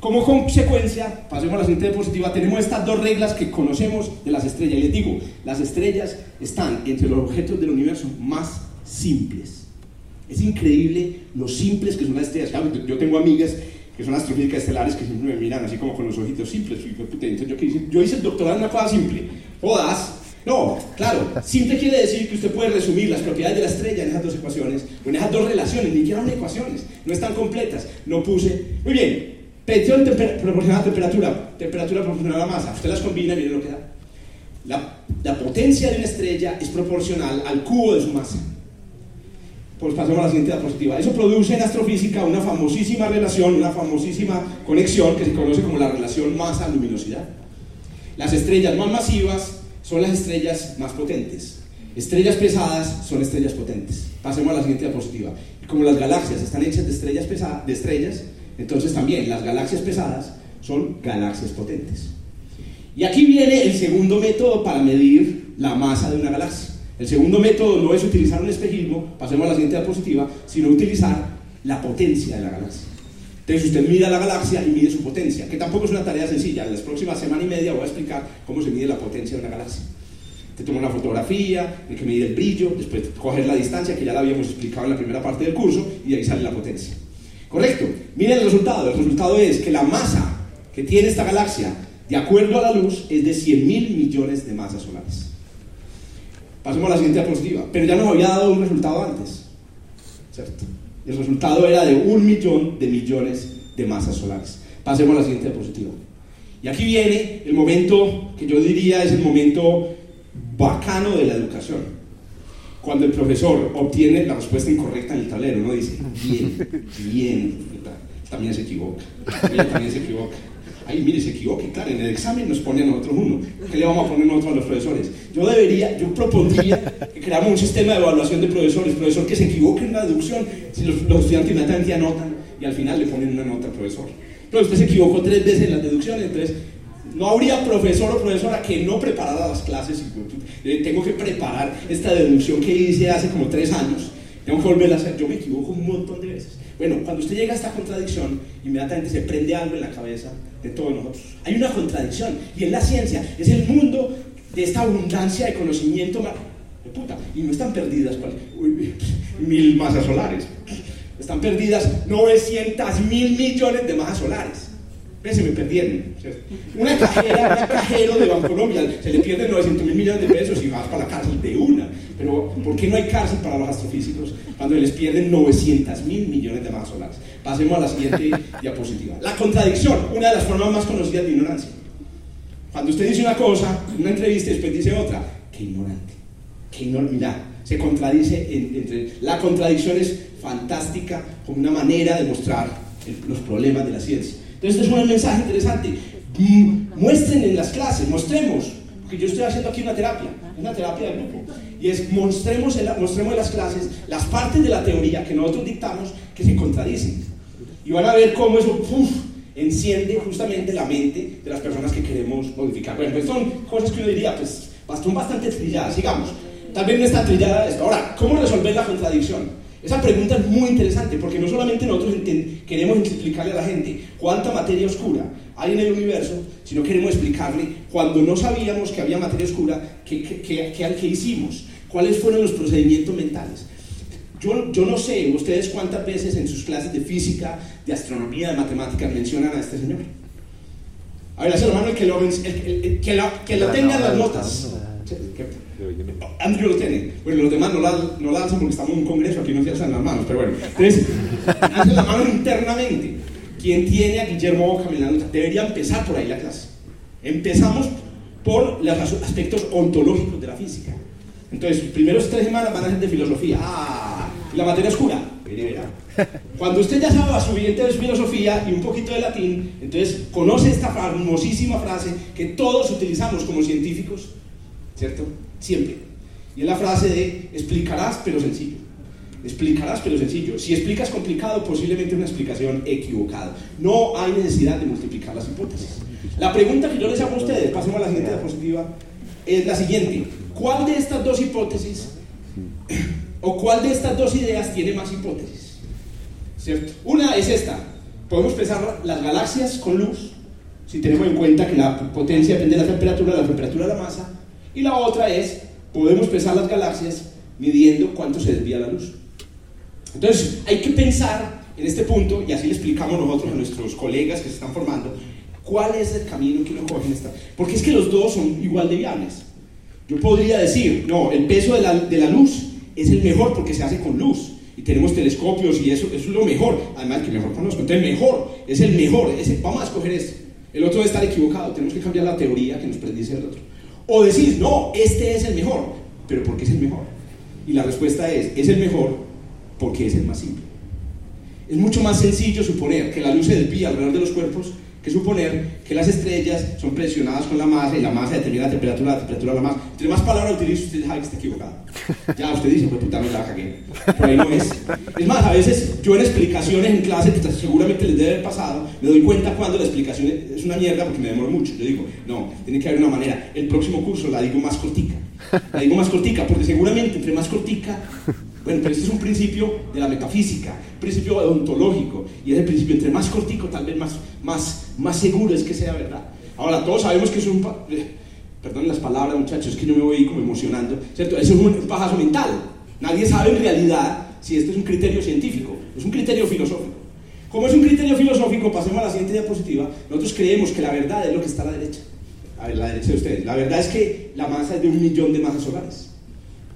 Como consecuencia, pasemos a la siguiente diapositiva, tenemos estas dos reglas que conocemos de las estrellas. Y les digo, las estrellas están entre los objetos del universo más simples. Es increíble lo simples que son las estrellas. Claro, yo tengo amigas que son astrofísicas estelares que siempre me miran así como con los ojitos simples. Yo, puta, entonces yo, ¿qué hice? el doctorado en una cosa simple. Jodas. No, claro, simple quiere decir que usted puede resumir las propiedades de la estrella en esas dos ecuaciones, o en esas dos relaciones, ni siquiera son ecuaciones, no están completas. No puse. Muy bien, presión temper- proporcional a temperatura, temperatura proporcional a masa. Usted las combina y mire lo que da. La, la potencia de una estrella es proporcional al cubo de su masa. Pues pasemos a la siguiente diapositiva. Eso produce en astrofísica una famosísima relación, una famosísima conexión que se conoce como la relación masa-luminosidad. Las estrellas más masivas son las estrellas más potentes. Estrellas pesadas son estrellas potentes. Pasemos a la siguiente diapositiva. Como las galaxias están hechas de estrellas pesadas, de estrellas, entonces también las galaxias pesadas son galaxias potentes. Y aquí viene el segundo método para medir la masa de una galaxia. El segundo método no es utilizar un espejismo, pasemos a la siguiente diapositiva, sino utilizar la potencia de la galaxia. Entonces usted mira la galaxia y mide su potencia, que tampoco es una tarea sencilla. En las próximas semana y media voy a explicar cómo se mide la potencia de una galaxia. Te toma una fotografía, hay que medir el brillo, después coger la distancia, que ya la habíamos explicado en la primera parte del curso, y de ahí sale la potencia. Correcto. Miren el resultado. El resultado es que la masa que tiene esta galaxia, de acuerdo a la luz, es de 100 mil millones de masas solares. Pasemos a la siguiente diapositiva. Pero ya nos había dado un resultado antes. ¿Cierto? El resultado era de un millón de millones de masas solares. Pasemos a la siguiente diapositiva. Y aquí viene el momento que yo diría es el momento bacano de la educación. Cuando el profesor obtiene la respuesta incorrecta en el tablero, no dice, bien, bien, también se equivoca, también se equivoca. Ay, mire, se equivoca, y claro, en el examen nos pone a nosotros uno. ¿Qué le vamos a poner nosotros a los profesores? Yo debería, yo propondría que creáramos un sistema de evaluación de profesores, profesor que se equivoque en la deducción, si los, los estudiantes inmediatamente anotan y al final le ponen una nota al profesor. Pero usted se equivocó tres veces en las deducciones, entonces no habría profesor o profesora que no preparara las clases. Y, eh, tengo que preparar esta deducción que hice hace como tres años. Tengo que volverla a hacer. Yo me equivoco un montón de veces. Bueno, cuando usted llega a esta contradicción, inmediatamente se prende algo en la cabeza de todos nosotros. Hay una contradicción y en la ciencia es el mundo de esta abundancia de conocimiento. puta, y no están perdidas uy, mil masas solares. Están perdidas 900 mil millones de masas solares. Se me perdieron. Una cajera, un cajero de Bancolombia, se le pierden 900 mil millones de pesos y vas para la cárcel de una. Pero, ¿por qué no hay cárcel para los astrofísicos cuando les pierden 900 mil millones de masas solares? Pasemos a la siguiente diapositiva. La contradicción, una de las formas más conocidas de ignorancia. Cuando usted dice una cosa en una entrevista y después dice otra, qué ignorante, qué ignorante, se contradice en- entre... La contradicción es fantástica como una manera de mostrar el- los problemas de la ciencia. Entonces, este es un mensaje interesante. Muestren en las clases, mostremos, porque yo estoy haciendo aquí una terapia, una terapia de grupo, y es mostremos en, mostremos en las clases las partes de la teoría que nosotros dictamos que se contradicen. Y van a ver cómo eso ¡puf! enciende justamente la mente de las personas que queremos modificar. Bueno, pues son cosas que uno diría, pues, son bastante trilladas, sigamos. Tal vez no está trillada esto. Ahora, ¿cómo resolver la contradicción? Esa pregunta es muy interesante porque no solamente nosotros queremos explicarle a la gente cuánta materia oscura hay en el universo, sino queremos explicarle cuando no sabíamos que había materia oscura, qué, qué, qué- qué- hicimos, cuáles fueron los procedimientos mentales. yo, yo no sé ustedes cuántas veces en sus clases de física, de astronomía, de matemáticas mencionan a este señor. A ver, hace la mano el que lo, el- el- el- que la- que lo tenga en las notas. Andrew lo tiene. Bueno, los demás no la, no la alzan porque estamos en un congreso, aquí no se alzan las manos, pero bueno. Entonces, hacen las manos internamente. ¿Quién tiene a Guillermo Boca la nota? Debería empezar por ahí la clase. Empezamos por los as- aspectos ontológicos de la física. Entonces, primeros tres semanas van a ser de filosofía. Ah, ¿y la materia oscura. Verá. Cuando usted ya sabe su siguiente de filosofía y un poquito de latín, entonces conoce esta famosísima frase que todos utilizamos como científicos, ¿cierto? Siempre. Y es la frase de explicarás pero sencillo. Explicarás pero sencillo. Si explicas complicado, posiblemente una explicación equivocada. No hay necesidad de multiplicar las hipótesis. La pregunta que yo les hago a ustedes, pasemos a la siguiente diapositiva, es la siguiente. ¿Cuál de estas dos hipótesis o cuál de estas dos ideas tiene más hipótesis? ¿Cierto? Una es esta. Podemos pensar las galaxias con luz, si tenemos en cuenta que la potencia depende de la temperatura, la temperatura de la masa. Y la otra es, podemos pensar las galaxias midiendo cuánto se desvía la luz. Entonces, hay que pensar en este punto, y así le explicamos nosotros a nuestros colegas que se están formando, cuál es el camino que uno coge en esta. Porque es que los dos son igual de viables. Yo podría decir, no, el peso de la, de la luz es el mejor porque se hace con luz. Y tenemos telescopios y eso, eso es lo mejor. Además, el que mejor conozco. Entonces, mejor, es el mejor. ese- vamos a escoger este. El otro debe estar equivocado. Tenemos que cambiar la teoría que nos predice el otro. O decir, no, este es el mejor. Pero ¿por qué es el mejor? Y la respuesta es, es el mejor porque es el más simple. Es mucho más sencillo suponer que la luz se desvía alrededor de los cuerpos que suponer que las estrellas son presionadas con la masa y la masa determina la temperatura, la temperatura de la masa. Entre más palabras utilice, usted sabe que está equivocado. Ya usted dice, pues puta, me la cagué. Por ahí no es. Es más, a veces yo en explicaciones en clase, que seguramente les debe haber pasado, me doy cuenta cuando la explicación es una mierda porque me demoro mucho. Yo digo, no, tiene que haber una manera. El próximo curso la digo más cortica. La digo más cortica porque seguramente entre más cortica bueno, pero este es un principio de la metafísica, principio ontológico, y es el principio, entre más cortico, tal vez más, más, más seguro es que sea verdad. Ahora, todos sabemos que es un... Perdón las palabras, muchachos, es que yo me voy como emocionando, ¿cierto? Es un pajazo mental. Nadie sabe en realidad si este es un criterio científico, es un criterio filosófico. Como es un criterio filosófico, pasemos a la siguiente diapositiva, nosotros creemos que la verdad es lo que está a la derecha. A ver, la derecha de ustedes. La verdad es que la masa es de un millón de masas solares.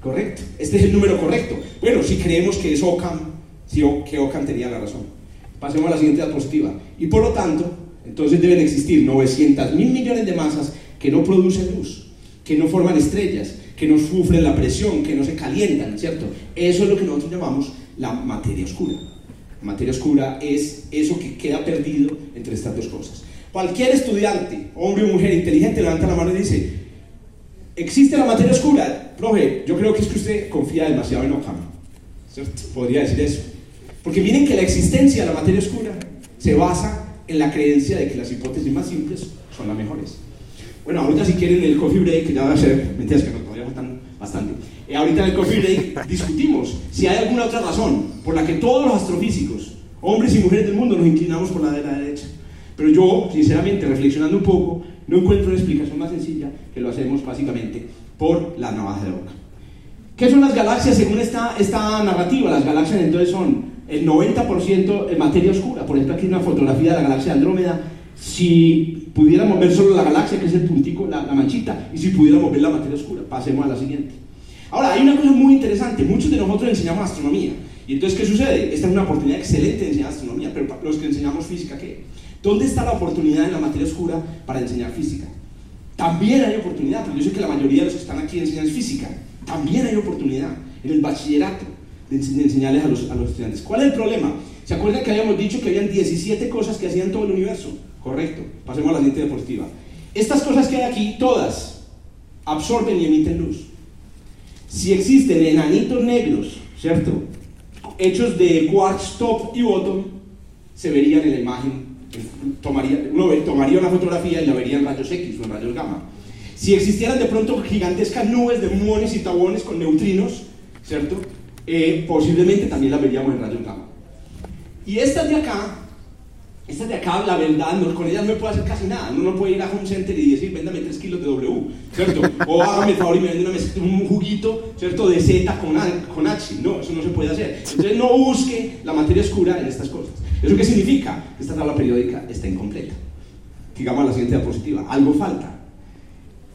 Correcto. Este es el número correcto. Bueno, si creemos que es Ockham, si o- que Ockham tenía la razón. Pasemos a la siguiente diapositiva. Y por lo tanto, entonces deben existir 900 mil millones de masas que no producen luz, que no forman estrellas, que no sufren la presión, que no se calientan, ¿cierto? Eso es lo que nosotros llamamos la materia oscura. La materia oscura es eso que queda perdido entre estas dos cosas. Cualquier estudiante, hombre o mujer inteligente, levanta la mano y dice, ¿existe la materia oscura? Profe, yo creo que es que usted confía demasiado en Ockham. ¿cierto? Podría decir eso. Porque miren que la existencia de la materia oscura se basa en la creencia de que las hipótesis más simples son las mejores. Bueno, ahorita si quieren el coffee break, ya va a ser, mentiras que no, todavía faltan bastante. Eh, ahorita en el coffee break discutimos si hay alguna otra razón por la que todos los astrofísicos, hombres y mujeres del mundo, nos inclinamos por la de la derecha. Pero yo, sinceramente, reflexionando un poco, no encuentro una explicación más sencilla que lo hacemos básicamente por la navaja de Oca. ¿Qué son las galaxias según esta, esta narrativa? Las galaxias entonces son el 90% en materia oscura. Por ejemplo, aquí una fotografía de la galaxia de Andrómeda. Si pudiéramos ver solo la galaxia, que es el puntico, la, la manchita, y si pudiéramos ver la materia oscura, pasemos a la siguiente. Ahora, hay una cosa muy interesante. Muchos de nosotros enseñamos astronomía. Y entonces, ¿qué sucede? Esta es una oportunidad excelente de enseñar astronomía, pero para los que enseñamos física, ¿qué? ¿Dónde está la oportunidad en la materia oscura para enseñar física? También hay oportunidad, porque yo sé que la mayoría de los que están aquí enseñan física. También hay oportunidad en el bachillerato de, ense- de enseñarles a los, a los estudiantes. ¿Cuál es el problema? ¿Se acuerdan que habíamos dicho que habían 17 cosas que hacían todo el universo? Correcto. Pasemos a la siguiente diapositiva. Estas cosas que hay aquí, todas, absorben y emiten luz. Si existen enanitos negros, ¿cierto? Hechos de quartz top y bottom, se verían en la imagen. Tomaría, uno tomaría una fotografía y la vería en rayos X o en rayos gamma. Si existieran de pronto gigantescas nubes de muones y tabones con neutrinos, ¿cierto? Eh, posiblemente también las veríamos en rayos gamma. Y estas de acá Estas de acá, la verdad, no, con ellas no puede hacer casi nada. Uno no puede ir a Home Center y decir, véndame 3 kilos de W, ¿cierto? O hágame el favor y me vende una un juguito, ¿cierto? De Z con, con H. No, eso no se puede hacer. Entonces no busque la materia oscura en estas cosas. ¿Eso qué significa? Esta tabla periódica está incompleta. Digamos la siguiente diapositiva. Algo falta.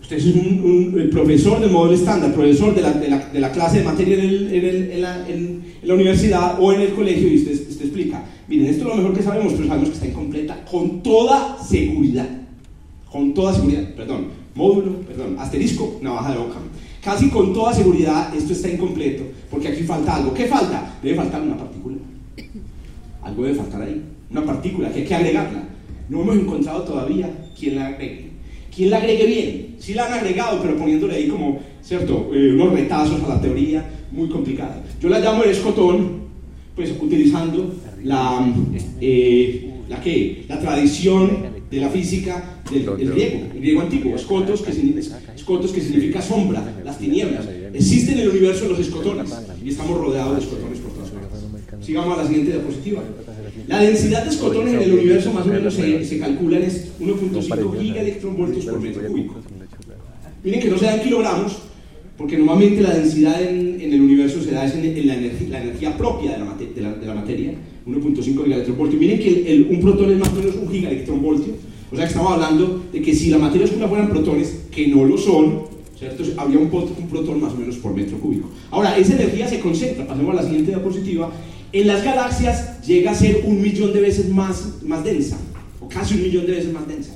Usted es un, el profesor del modelo estándar, profesor de la, de la, clase de materia en, en, la, en, la, universidad o en el colegio y usted, usted explica, miren, esto es lo mejor que sabemos, pero sabemos que está incompleta con toda seguridad. Con toda seguridad, perdón, módulo, perdón, asterisco, navaja de Ockham. Casi con toda seguridad esto está incompleto porque aquí falta algo. ¿Qué falta? Debe faltar una partícula. Algo debe faltar ahí. Una partícula que hay que agregarla. No hemos encontrado todavía quién la agregue. ¿Quién la agregue bien? Sí la han agregado, pero poniéndole ahí como, ¿cierto? Eh, unos retazos a la teoría muy complicada. Yo la llamo el escotón, pues utilizando la, eh, la, ¿qué? la tradición de la física del, griego, el griego antiguo, escotos que, que significa sombra, las tinieblas. Existen en el universo los escotones y estamos rodeados de escotones por. Sigamos a la siguiente diapositiva. La densidad de escotones en el universo más o menos se, se calcula en 1.5 gigaelectronvoltios por metro cúbico. Miren que no se dan kilogramos, porque normalmente la densidad en, el universo se da en, la, energía, propia de la, de la, materia, 1.5 gigaelectronvoltios. Miren que un protón es más o menos un gigaelectronvoltio, o sea que estamos hablando de que si la materia oscura fueran protones, que no lo son, ¿cierto? habría un, un protón más o menos por metro cúbico. Ahora, esa energía se concentra, pasemos a la siguiente diapositiva, en las galaxias llega a ser un millón de veces más, densa, o casi un millón de veces más densa.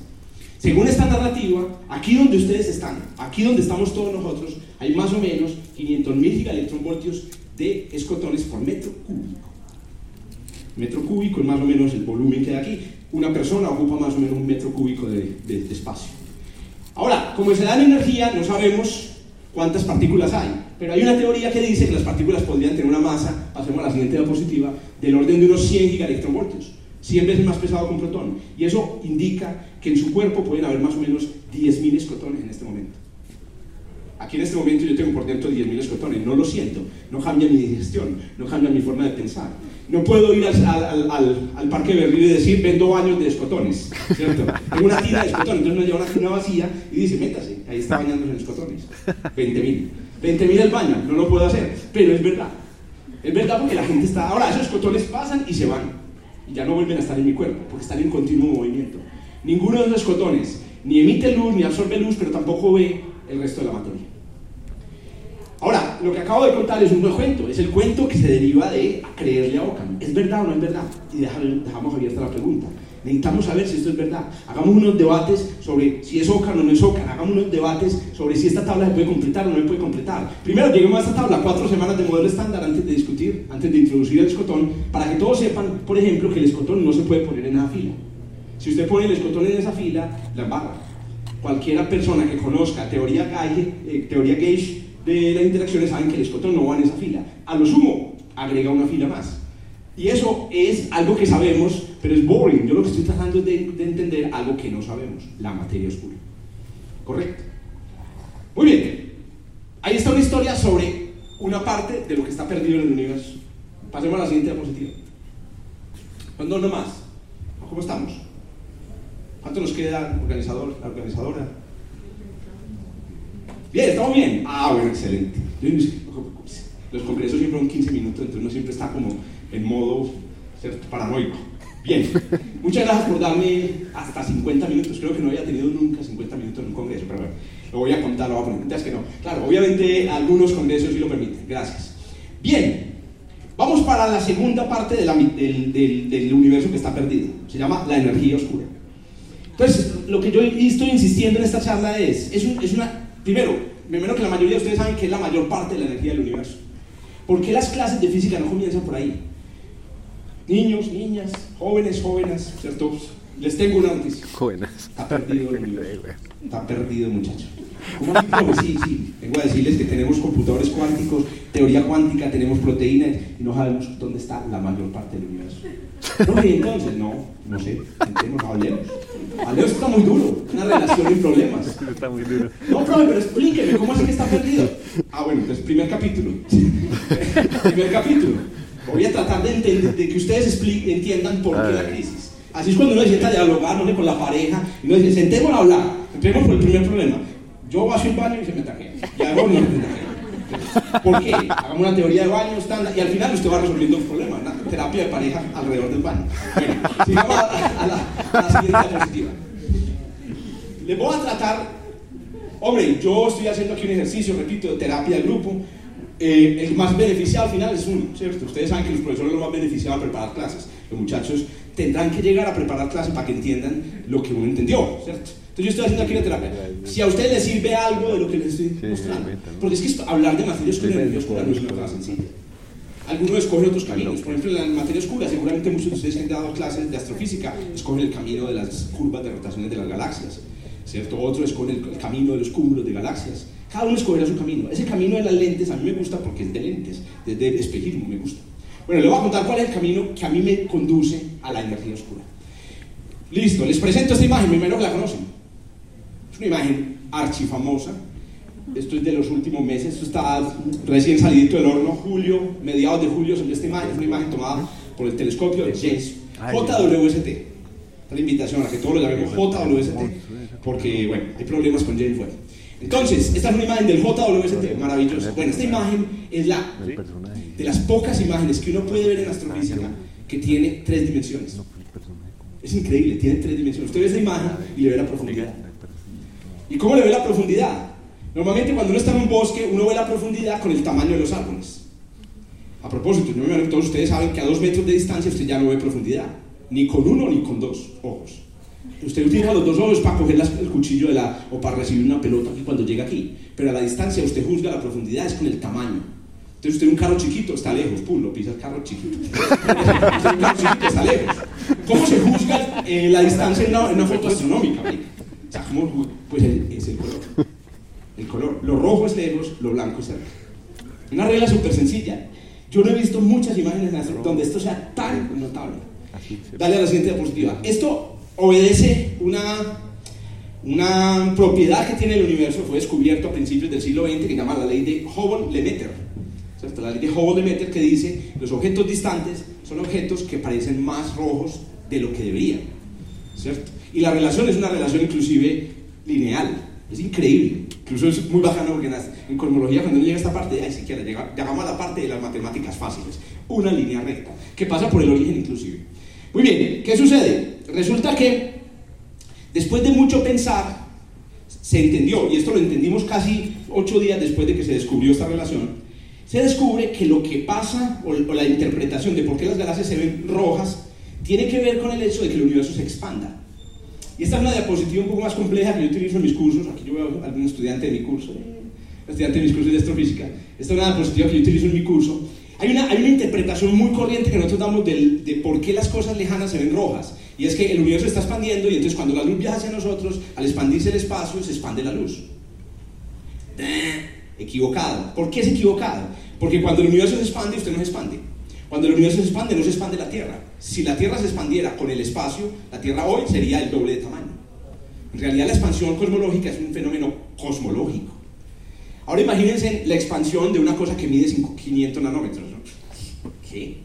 Según esta narrativa, aquí donde ustedes están, aquí donde estamos todos nosotros, hay más o menos 500.000 gigaelectronvoltios de escotones por metro cúbico. Metro cúbico es más o menos el volumen que hay aquí. Una persona ocupa más o menos un metro cúbico de, de espacio. Ahora, como se da en energía, no sabemos cuántas partículas hay. Pero hay una teoría que dice que las partículas podrían tener una masa, pasemos a la siguiente diapositiva, del orden de unos 100 gigaelectronvoltios, 100 veces más pesado que un protón. Y eso indica que en su cuerpo pueden haber más o menos 10.000 escotones en este momento. Aquí en este momento yo tengo por dentro 10.000 escotones, no lo siento, no cambia mi digestión, no cambia mi forma de pensar. No puedo ir al, al, al, parque de Berlín y decir, vendo baños de escotones, ¿cierto? Tengo una tira de escotones, entonces me lleva una tina vacía y dice, métase, ahí está bañándose en escotones. 20.000. 20.000 el baño, no lo puedo hacer, pero es verdad. Es verdad porque la gente está, ahora esos escotones pasan y se van, y ya no vuelven a estar en mi cuerpo, porque están en continuo movimiento. Ninguno de esos escotones ni emite luz, ni absorbe luz, pero tampoco ve el resto de la materia. Ahora, lo que acabo de contar es un buen cuento, es el cuento que se deriva de creerle a Ockham. ¿Es verdad o no es verdad? Y dejamos abierta la pregunta. Necesitamos saber si esto es verdad. Hagamos unos debates sobre si es Ockham o no es Ockham. Hagamos unos debates sobre si esta tabla se puede completar o no se puede completar. Primero, lleguemos a esta tabla, cuatro semanas de modelo estándar antes de discutir, antes de introducir el escotón, para que todos sepan, por ejemplo, que el escotón no se puede poner en esa fila. Si usted pone el escotón en esa fila, la embarra. Cualquiera persona que conozca teoría Gauge, eh, teoría Gauge de las interacciones saben que el escotón no va en esa fila. A lo sumo, agrega una fila más. Y eso es algo que sabemos, pero es boring. Yo lo que estoy tratando es de, entender algo que no sabemos, la materia oscura. ¿Correcto? Muy bien. Ahí está una historia sobre una parte de lo que está perdido en el universo. Pasemos a la siguiente diapositiva. ¿Cuándo no más? ¿Cómo estamos? ¿Cuánto nos queda, organizador, la organizadora? Bien, estamos bien. Ah, bueno, excelente. Los congresos siempre son 15 minutos, entonces uno siempre está como en modo paranoico. Bien, muchas gracias por darme hasta 50 minutos. Creo que no había tenido nunca 50 minutos en un congreso, pero bueno, lo voy a contar, lo voy a poner. Es que no. Claro, obviamente algunos congresos sí lo permiten. Gracias. Bien, vamos para la segunda parte del, del, del universo que está perdido. Se llama la energía oscura. Entonces, lo que yo estoy insistiendo en esta charla es, es, es una Primero, primero que la mayoría de ustedes saben que es la mayor parte de la energía del universo. ¿Por qué las clases de física no comienzan por ahí? Niños, niñas, jóvenes, jóvenes, ¿cierto? Les tengo una noticia. Jóvenes. Está perdido el universo. Está perdido, muchachos. ¿Cómo Sí, sí. Vengo a decirles que tenemos computadores cuánticos, teoría cuántica, tenemos proteínas y no sabemos dónde está la mayor parte del universo. No, y entonces, no, no sé, entendemos, hablemos. Hablemos está muy duro, una relación y problemas. Está muy duro. No, profe, pero explíqueme, ¿cómo es que está perdido? Ah, bueno, entonces, primer capítulo. primer capítulo. Voy a tratar de, entender, de que ustedes entiendan por qué la crisis. Así es cuando uno se sienta a dialogar, no sé, con la pareja, y uno dice, sentémonos a hablar, empecemos por el primer problema. Yo vacio el baño y se me taje. Y hago no me. ¿Por qué? Hagamos una teoría de baño estándar y al final usted va resolviendo un problema, una terapia de pareja alrededor del baño. Bueno, sigamos a, a la, a la siguiente diapositiva. Les voy a tratar, hombre, yo estoy haciendo aquí un ejercicio, repito, de terapia de grupo. Eh, el más beneficiado al final es uno, ¿cierto? Ustedes saben que los profesores los más beneficiados a preparar clases. Los muchachos tendrán que llegar a preparar clases para que entiendan lo que uno entendió, ¿cierto? Entonces yo estoy haciendo aquí una terapia. Si a ustedes les sirve algo de lo que les estoy mostrando, porque es que hablar de materia oscura y materia oscura no es una cosa sencilla. Algunos escogen otros caminos. Por ejemplo, en la materia oscura, seguramente muchos de ustedes que han dado clases de astrofísica escogen el camino de las curvas de rotaciones de las galaxias. ¿Cierto? Otros escogen el camino de los cúmulos de galaxias. Cada uno escogerá su camino. Ese camino de las lentes a mí me gusta porque es de lentes, es de espejismo, me gusta. Bueno, les voy a contar cuál es el camino que a mí me conduce a la energía oscura. Listo, les presento esta imagen, primero que la conocen. Es una imagen archifamosa. Esto es de los últimos meses, esto está recién salidito del horno, julio, mediados de julio salió esta imagen, es una imagen tomada por el telescopio de James JWST. Esta es la invitación a que todos lo llamemos JWST, porque, bueno, hay problemas con James Webb. Entonces, esta es una imagen del JWST, maravillosa. Bueno, esta imagen es la de las pocas imágenes que uno puede ver en astrofísica que tiene tres dimensiones. Es increíble, tiene tres dimensiones. Usted ve esa imagen y le ve la profundidad. ¿Y cómo le ve la profundidad? Normalmente cuando uno está en un bosque, uno ve la profundidad con el tamaño de los árboles. A propósito, yo me todos ustedes saben que a dos metros de distancia usted ya no ve profundidad. Ni con uno ni con dos ojos. Usted utiliza los dos ojos para coger las- el cuchillo de la, o para recibir una pelota aquí cuando llega aquí. Pero a la distancia usted juzga la profundidad es con el tamaño. Entonces usted un carro chiquito está lejos, pum, lo pisa el carro chiquito. Usted un carro chiquito está lejos. ¿Cómo se juzga eh, la distancia en una, en una foto astronómica? O sea, ¿cómo Pues el- es el color. El color. Lo rojo es lejos, lo blanco es cerca. Una regla súper sencilla. Yo no he visto muchas imágenes donde esto sea tan notable. Dale a la siguiente diapositiva. Esto obedece una, una propiedad que tiene el universo, fue descubierto a principios del siglo XX, que se llama la ley de Hubble-Lemeter. ¿cierto? La ley de Hubble-Lemeter que dice los objetos distantes son objetos que parecen más rojos de lo que deberían. ¿cierto? Y la relación es una relación inclusive lineal. Es increíble. Incluso es muy bacano porque en cosmología cuando uno llega a esta parte, ay, siquiera llega, llegamos a la parte de las matemáticas fáciles. Una línea recta, que pasa por el origen inclusive. Muy bien, ¿qué sucede? Resulta que después de mucho pensar, se entendió, y esto lo entendimos casi ocho días después de que se descubrió esta relación, se descubre que lo que pasa, o, o la interpretación de por qué las galaxias se ven rojas, tiene que ver con el hecho de que el universo se expanda. Y esta es una diapositiva un poco más compleja que yo utilizo en mis cursos. Aquí yo veo a algún estudiante de mi curso, eh, estudiante de mis cursos de astrofísica. Esta es una diapositiva que yo utilizo en mi curso. Hay una, hay una interpretación muy corriente que nosotros damos del- de por qué las cosas lejanas se ven rojas. Y es que el universo está expandiendo y entonces cuando la luz viaja hacia nosotros, al expandirse el espacio, se expande la luz. Eh, Equivocado. ¿Por qué es equivocado? Porque cuando el universo se expande, usted no se expande. Cuando el universo se expande, no se expande la Tierra. Si la Tierra se expandiera con el espacio, la Tierra hoy sería el doble de tamaño. En realidad la expansión cosmológica es un fenómeno cosmológico. Ahora imagínense la expansión de una cosa que mide cinco- 500 nanómetros. ¿no? ¿Qué?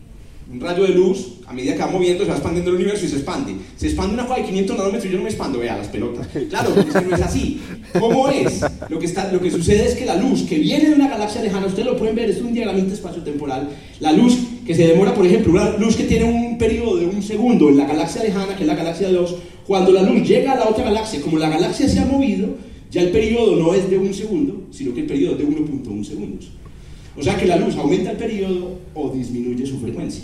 Un rayo de luz, a medida que va moviendo, se va expandiendo el universo y se expande. Se expande una cosa de 500 nanómetros y yo no me expando, vea, las pelotas. Claro, es no es así. ¿Cómo es? Lo que, está, lo que sucede es que la luz que viene de una galaxia lejana, ustedes lo pueden ver, es un diagramita espacio-temporal. La luz que se demora, por ejemplo, una luz que tiene un periodo de un segundo en la galaxia lejana, que es la galaxia de 2, cuando la luz llega a la otra galaxia, como la galaxia se ha movido, ya el periodo no es de un segundo, sino que el periodo es de 1.1 segundos. O sea que la luz aumenta el periodo o disminuye su frecuencia.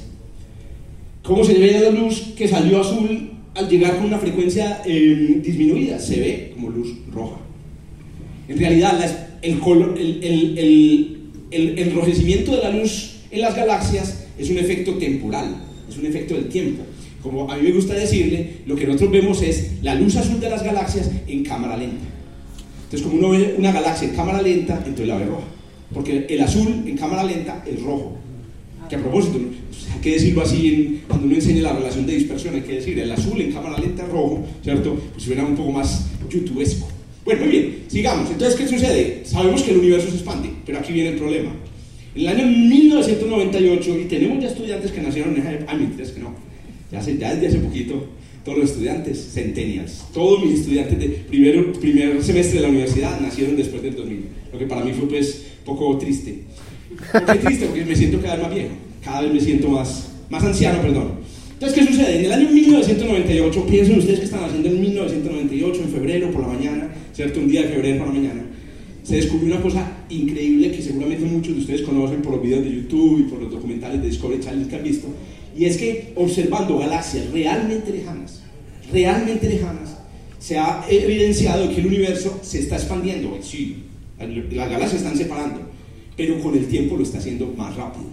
¿Cómo se ve la luz que salió azul al llegar con una frecuencia eh, disminuida? Se ve como luz roja. En realidad, el, color- enrojecimiento de la luz en las galaxias es un efecto temporal, es un efecto del tiempo. Como a mí me gusta decirle, lo que nosotros vemos es la luz azul de las galaxias en cámara lenta. Entonces, como uno ve una galaxia en cámara lenta, entonces la ve roja. Porque el azul en cámara lenta es rojo. Que a propósito, hay que decirlo así cuando uno enseña la relación de dispersión, hay que decir el azul en cámara lenta rojo, ¿cierto? Pues suena un poco más youtubesco. Bueno, muy bien, sigamos. Entonces, ¿qué sucede? Sabemos que el universo se expande, pero aquí viene el problema. En el año 1998, y tenemos ya estudiantes que nacieron en esa época, ah, mentiras que no, ya, hace, ya desde hace poquito, todos los estudiantes, centennials. Todos mis estudiantes de primero, primer semestre de la universidad nacieron después del 2000, lo que para mí fue pues poco triste. ¿Por qué triste? Porque me siento cada vez más viejo, cada vez me siento más, más anciano, perdón. Entonces, ¿qué sucede? En el año 1998, piensen ustedes que están haciendo en 1998, en febrero por la mañana, ¿cierto? Un día de febrero por la mañana, se descubrió una cosa increíble que seguramente muchos de ustedes conocen por los videos de YouTube y por los documentales de Discovery Channel que han visto, y es que observando galaxias realmente lejanas, realmente lejanas, se ha evidenciado que el universo se está expandiendo. Sí, las galaxias están separando, pero con el tiempo lo está haciendo más rápido.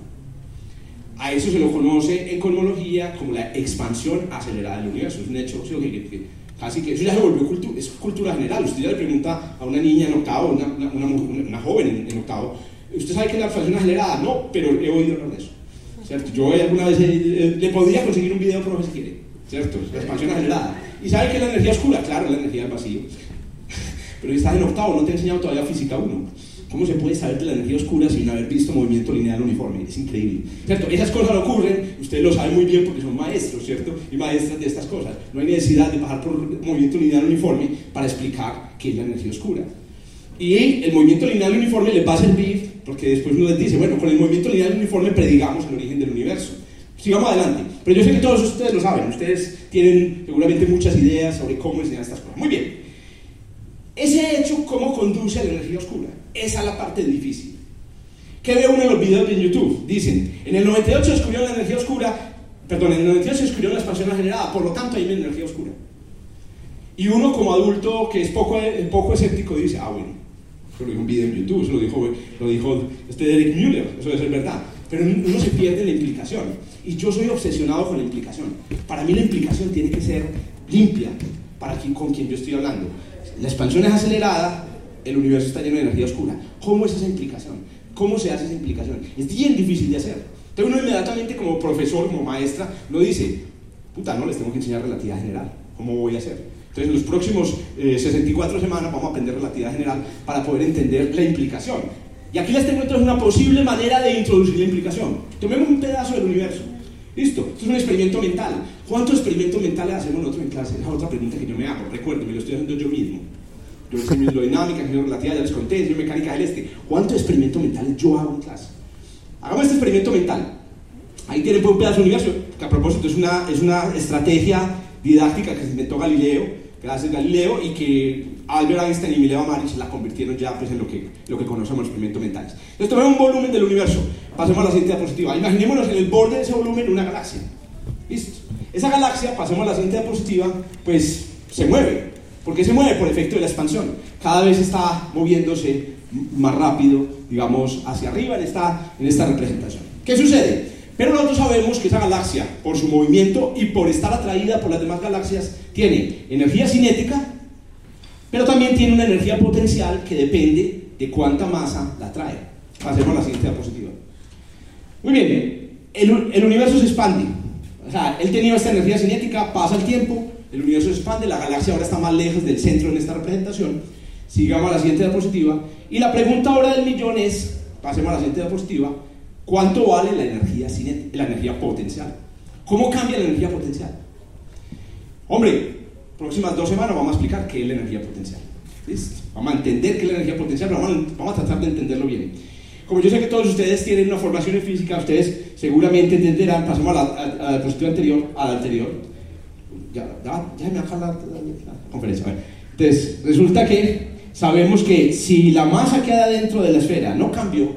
A eso se lo conoce en cosmología como la expansión acelerada del universo. Es un hecho sí, que, que, que casi que eso ya se volvió cultura, es cultura general. Usted ya le pregunta a una niña en octavo, una, una, una, una joven en, en, octavo, ¿usted sabe qué es la expansión acelerada? No, pero he oído hablar de eso. ¿cierto? Yo alguna vez eh, le podría conseguir un video, profe, si quiere, ¿cierto? La expansión acelerada. ¿Y sabe qué es la energía oscura? Claro, la energía del vacío. Pero estás en octavo, no te he enseñado todavía física 1. ¿Cómo se puede saber de la energía oscura sin haber visto movimiento lineal uniforme? Es increíble. ¿Cierto? Esas cosas ocurren, ustedes lo saben muy bien porque son maestros, ¿cierto? Y maestras de estas cosas. No hay necesidad de pasar por movimiento lineal uniforme para explicar qué es la energía oscura. Y el movimiento lineal uniforme les va a servir porque después uno les dice, bueno, con el movimiento lineal uniforme predigamos el origen del universo. Sigamos adelante. Pero yo sé que todos ustedes lo saben, ustedes tienen seguramente muchas ideas sobre cómo enseñar estas cosas. Muy bien. Ese hecho, ¿cómo conduce a la energía oscura? Esa es la parte difícil. ¿Qué ve uno en los videos de YouTube? Dicen, en el 98 descubrieron la energía oscura, perdón, en el 98 descubrieron la expansión acelerada, por lo tanto hay una energía oscura. Y uno como adulto que es poco, poco escéptico dice, ah, bueno, eso lo dijo un video en YouTube, eso lo dijo, lo dijo este Derek Muller, eso debe ser verdad. Pero uno se pierde la implicación. Y yo soy obsesionado con la implicación. Para mí la implicación tiene que ser limpia para quien, con quien yo estoy hablando. La expansión es acelerada, el universo está lleno de energía oscura. ¿Cómo es esa implicación? ¿Cómo se hace esa implicación? Es bien difícil de hacer. Entonces uno inmediatamente como profesor, como maestra, no dice, puta, no, les tengo que enseñar relatividad general. ¿Cómo voy a hacer? Entonces, en los próximos eh, 64 semanas vamos a aprender relatividad general para poder entender la implicación. Y aquí les tengo entonces una posible manera de introducir la implicación. Tomemos un pedazo del universo. Listo, esto es un experimento mental. ¿Cuántos experimentos mentales hacemos nosotros en clase? Esa es otra pregunta que yo me hago. Recuerden, me lo estoy haciendo yo mismo. Yo enseño hidrodinámica, enseño relatividad, ya les conté, enseño mecánica del este. ¿Cuántos experimentos mentales yo hago en clase? Hagamos este experimento mental. Ahí tienen pues, un pedazo del universo, que a propósito es una, es una estrategia didáctica que se inventó Galileo gracias a Galileo y que Albert Einstein y Mileva Maric la convirtieron ya pues, en lo que, lo que conocemos los experimentos mentales. Entonces tomemos un volumen del universo, pasemos a la siguiente diapositiva. Imaginémonos en el borde de ese volumen una galaxia. ¿Listo? Esa galaxia, pasemos a la siguiente diapositiva, pues se mueve. ¿Por qué se mueve? Por efecto de la expansión. Cada vez está moviéndose más rápido, digamos, hacia arriba en esta, en esta representación. ¿Qué sucede? Pero nosotros sabemos que esa galaxia, por su movimiento y por estar atraída por las demás galaxias, tiene energía cinética, pero también tiene una energía potencial que depende de cuánta masa la trae. Pasemos a la siguiente diapositiva. Muy bien, el, el, universo se expande. O sea, él tenía esta energía cinética, pasa el tiempo, el universo se expande, la galaxia ahora está más lejos del centro en esta representación. Sigamos a la siguiente diapositiva. Y la pregunta ahora del millón es, pasemos a la siguiente diapositiva, ¿cuánto vale la energía, la energía potencial? ¿Cómo cambia la energía potencial? Hombre, próximas dos semanas vamos a explicar qué es la energía potencial. Vamos a entender qué es la energía potencial, pero vamos a, vamos a tratar de entenderlo bien. Como yo sé que todos ustedes tienen una formación en física, ustedes seguramente entenderán, pasamos a la, a, a la diapositiva anterior, a la anterior. Ya, ya, ya me baja la, la, la conferencia. Entonces, resulta que sabemos que si la masa queda dentro de la esfera no cambió,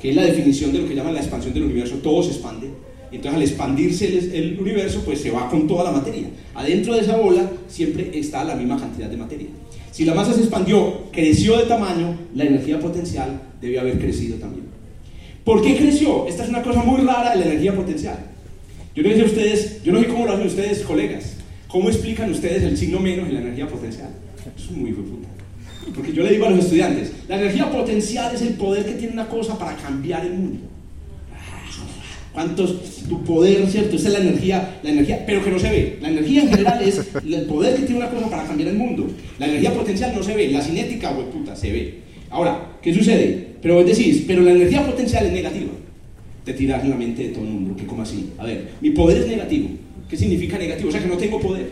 que es la definición de lo que llaman la expansión del universo, todo se expande, entonces al expandirse el, el, universo, pues se va con toda la materia. Adentro de esa bola siempre está la misma cantidad de materia. Si la masa se expandió, creció de tamaño, la energía potencial debe haber crecido también. ¿Por qué creció? Esta es una cosa muy rara de la energía potencial. Yo no sé ustedes, yo no sé cómo lo hacen ustedes, colegas. ¿Cómo explican ustedes el signo menos en la energía potencial? Es muy puta. Porque yo le digo a los estudiantes, la energía potencial es el poder que tiene una cosa para cambiar el mundo cuántos, tu poder, ¿cierto? Esa es la energía, la energía, pero que no se ve. La energía en general es el poder que tiene una cosa para cambiar el mundo. La energía potencial no se ve, la cinética, güey, puta, se ve. Ahora, ¿qué sucede? Pero vos decís, pero la energía potencial es negativa. Te tiras en la mente de todo el mundo, que como así. A ver, mi poder es negativo. ¿Qué significa negativo? O sea, que no tengo poder,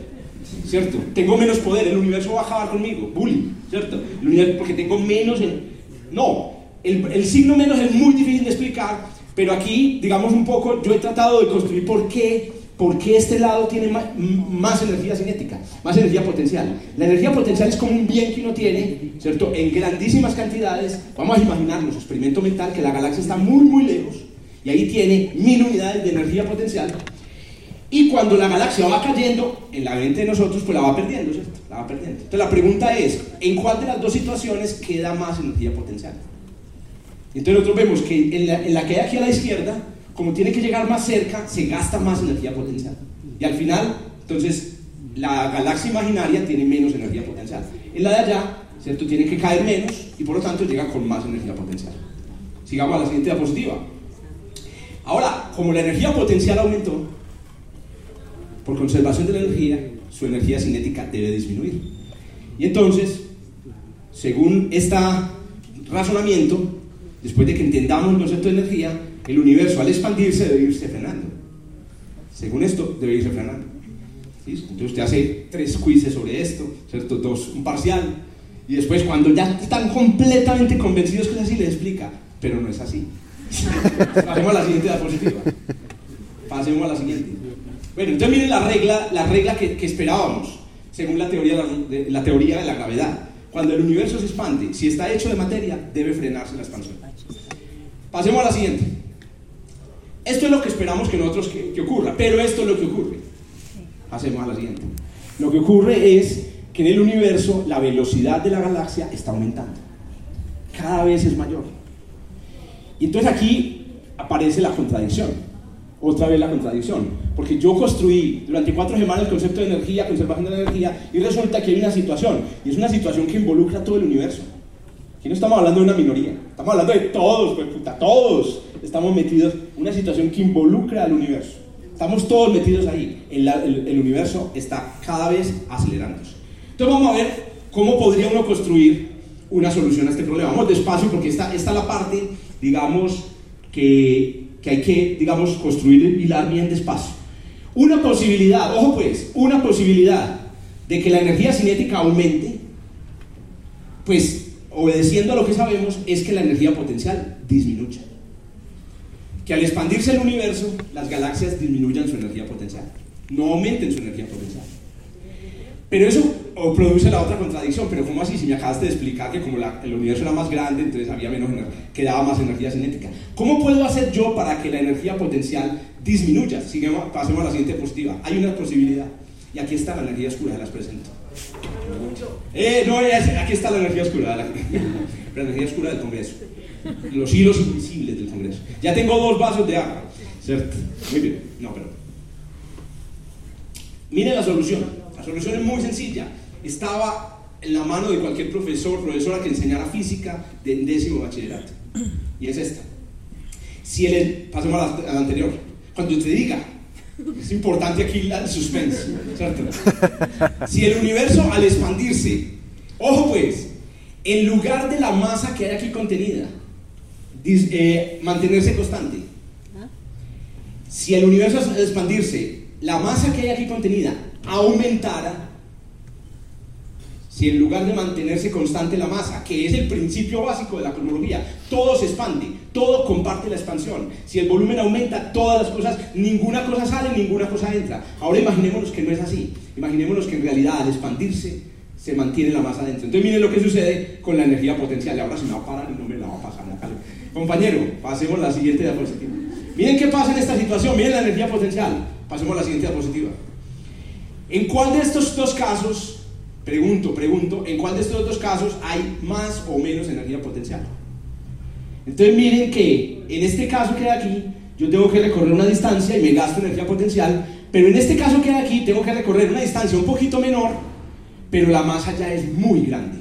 ¿cierto? Tengo menos poder, el universo va a acabar conmigo, bullying, ¿cierto? El universo, porque tengo menos... En... No, el, el signo menos es muy difícil de explicar, pero aquí, digamos un poco, yo he tratado de construir por qué ¿Por qué este lado tiene más, energía cinética, más energía potencial? La energía potencial es como un bien que uno tiene, ¿cierto? En grandísimas cantidades. Vamos a imaginarnos, experimento mental, que la galaxia está muy, muy lejos y ahí tiene mil unidades de energía potencial. Y cuando la galaxia va cayendo, en la mente de nosotros, pues la va perdiendo, ¿cierto? La va perdiendo. Entonces la pregunta es, ¿en cuál de las dos situaciones queda más energía potencial? Entonces nosotros vemos que en la, en la que hay aquí a la izquierda, como tiene que llegar más cerca, se gasta más energía potencial. Y al final, entonces, la galaxia imaginaria tiene menos energía potencial. En la de allá, ¿cierto? Tiene que caer menos y por lo tanto llega con más energía potencial. Sigamos a la siguiente diapositiva. Ahora, como la energía potencial aumentó, por conservación de la energía, su energía cinética debe disminuir. Y entonces, según este razonamiento, después de que entendamos el concepto de energía, el universo al expandirse debe irse frenando. Según esto, debe irse frenando. Entonces usted hace tres quizzes sobre esto, ¿cierto? Dos, un parcial. Y después cuando ya están completamente convencidos que es así, les explica. Pero no es así. Pasemos a la siguiente diapositiva. Pasemos a la siguiente. Bueno, entonces miren la regla, la regla que, esperábamos, según la teoría de, la teoría de la gravedad. Cuando el universo se expande, si está hecho de materia, debe frenarse la expansión. Pasemos a la siguiente. Esto es lo que esperamos que nosotros que, ocurra, pero esto es lo que ocurre. Hacemos a la siguiente. Lo que ocurre es que en el universo la velocidad de la galaxia está aumentando. Cada vez es mayor. Y entonces aquí aparece la contradicción. Otra vez la contradicción. Porque yo construí durante cuatro semanas el concepto de energía, conservación de la energía, y resulta que hay una situación. Y es una situación que involucra a todo el universo. Aquí no estamos hablando de una minoría. Estamos hablando de todos, pues puta, todos estamos metidos en una situación que involucra al universo. Estamos todos metidos ahí. El, el, universo está cada vez acelerándose. Entonces vamos a ver cómo podría uno construir una solución a este problema. Vamos despacio porque esta, esta es la parte, digamos, que, que hay que, digamos, construir el pilar bien despacio. Una posibilidad, ojo pues, una posibilidad de que la energía cinética aumente, pues obedeciendo a lo que sabemos, es que la energía potencial disminuya que al expandirse el universo, las galaxias disminuyan su energía potencial, no aumenten su energía potencial. Pero eso produce la otra contradicción, pero ¿cómo así? Si me acabaste de explicar que como el universo era más grande, entonces había menos quedaba más energía cinética. ¿Cómo puedo hacer yo para que la energía potencial disminuya? Sigamos, pasemos a la siguiente positiva. Hay una posibilidad. Y aquí está la energía oscura, las presento. Eh, no, aquí está la energía oscura, la, la energía oscura del Congreso los hilos invisibles del Congreso. Ya tengo dos vasos de agua, ¿cierto? Muy bien, no, pero... Miren la solución. La solución es muy sencilla. Estaba en la mano de cualquier profesor, profesora que enseñara física de décimo bachillerato. Y es esta. Si el, pasemos a la, anterior. Cuando te diga, es importante aquí el suspense, ¿cierto? Si el universo al expandirse, ojo pues, en lugar de la masa que hay aquí contenida, eh, mantenerse constante. Si el universo al expandirse, la masa que hay aquí contenida aumentara, si en lugar de mantenerse constante la masa, que es el principio básico de la cosmología, todo se expande, todo comparte la expansión. Si el volumen aumenta, todas las cosas, ninguna cosa sale, ninguna cosa entra. Ahora imaginémonos que no es así. Imaginémonos que en realidad al expandirse se mantiene la masa dentro. Entonces miren lo que sucede con la energía potencial. Ahora se me va a parar y no me la va a pasar. Compañero, pasemos la siguiente diapositiva. Miren qué pasa en esta situación, miren la energía potencial. Pasemos a la siguiente diapositiva. ¿En cuál de estos dos casos, pregunto, pregunto, en cuál de estos dos casos hay más o menos energía potencial? Entonces miren que en este caso que hay aquí, yo tengo que recorrer una distancia y me gasto energía potencial, pero en este caso que hay aquí, tengo que recorrer una distancia un poquito menor, pero la masa ya es muy grande.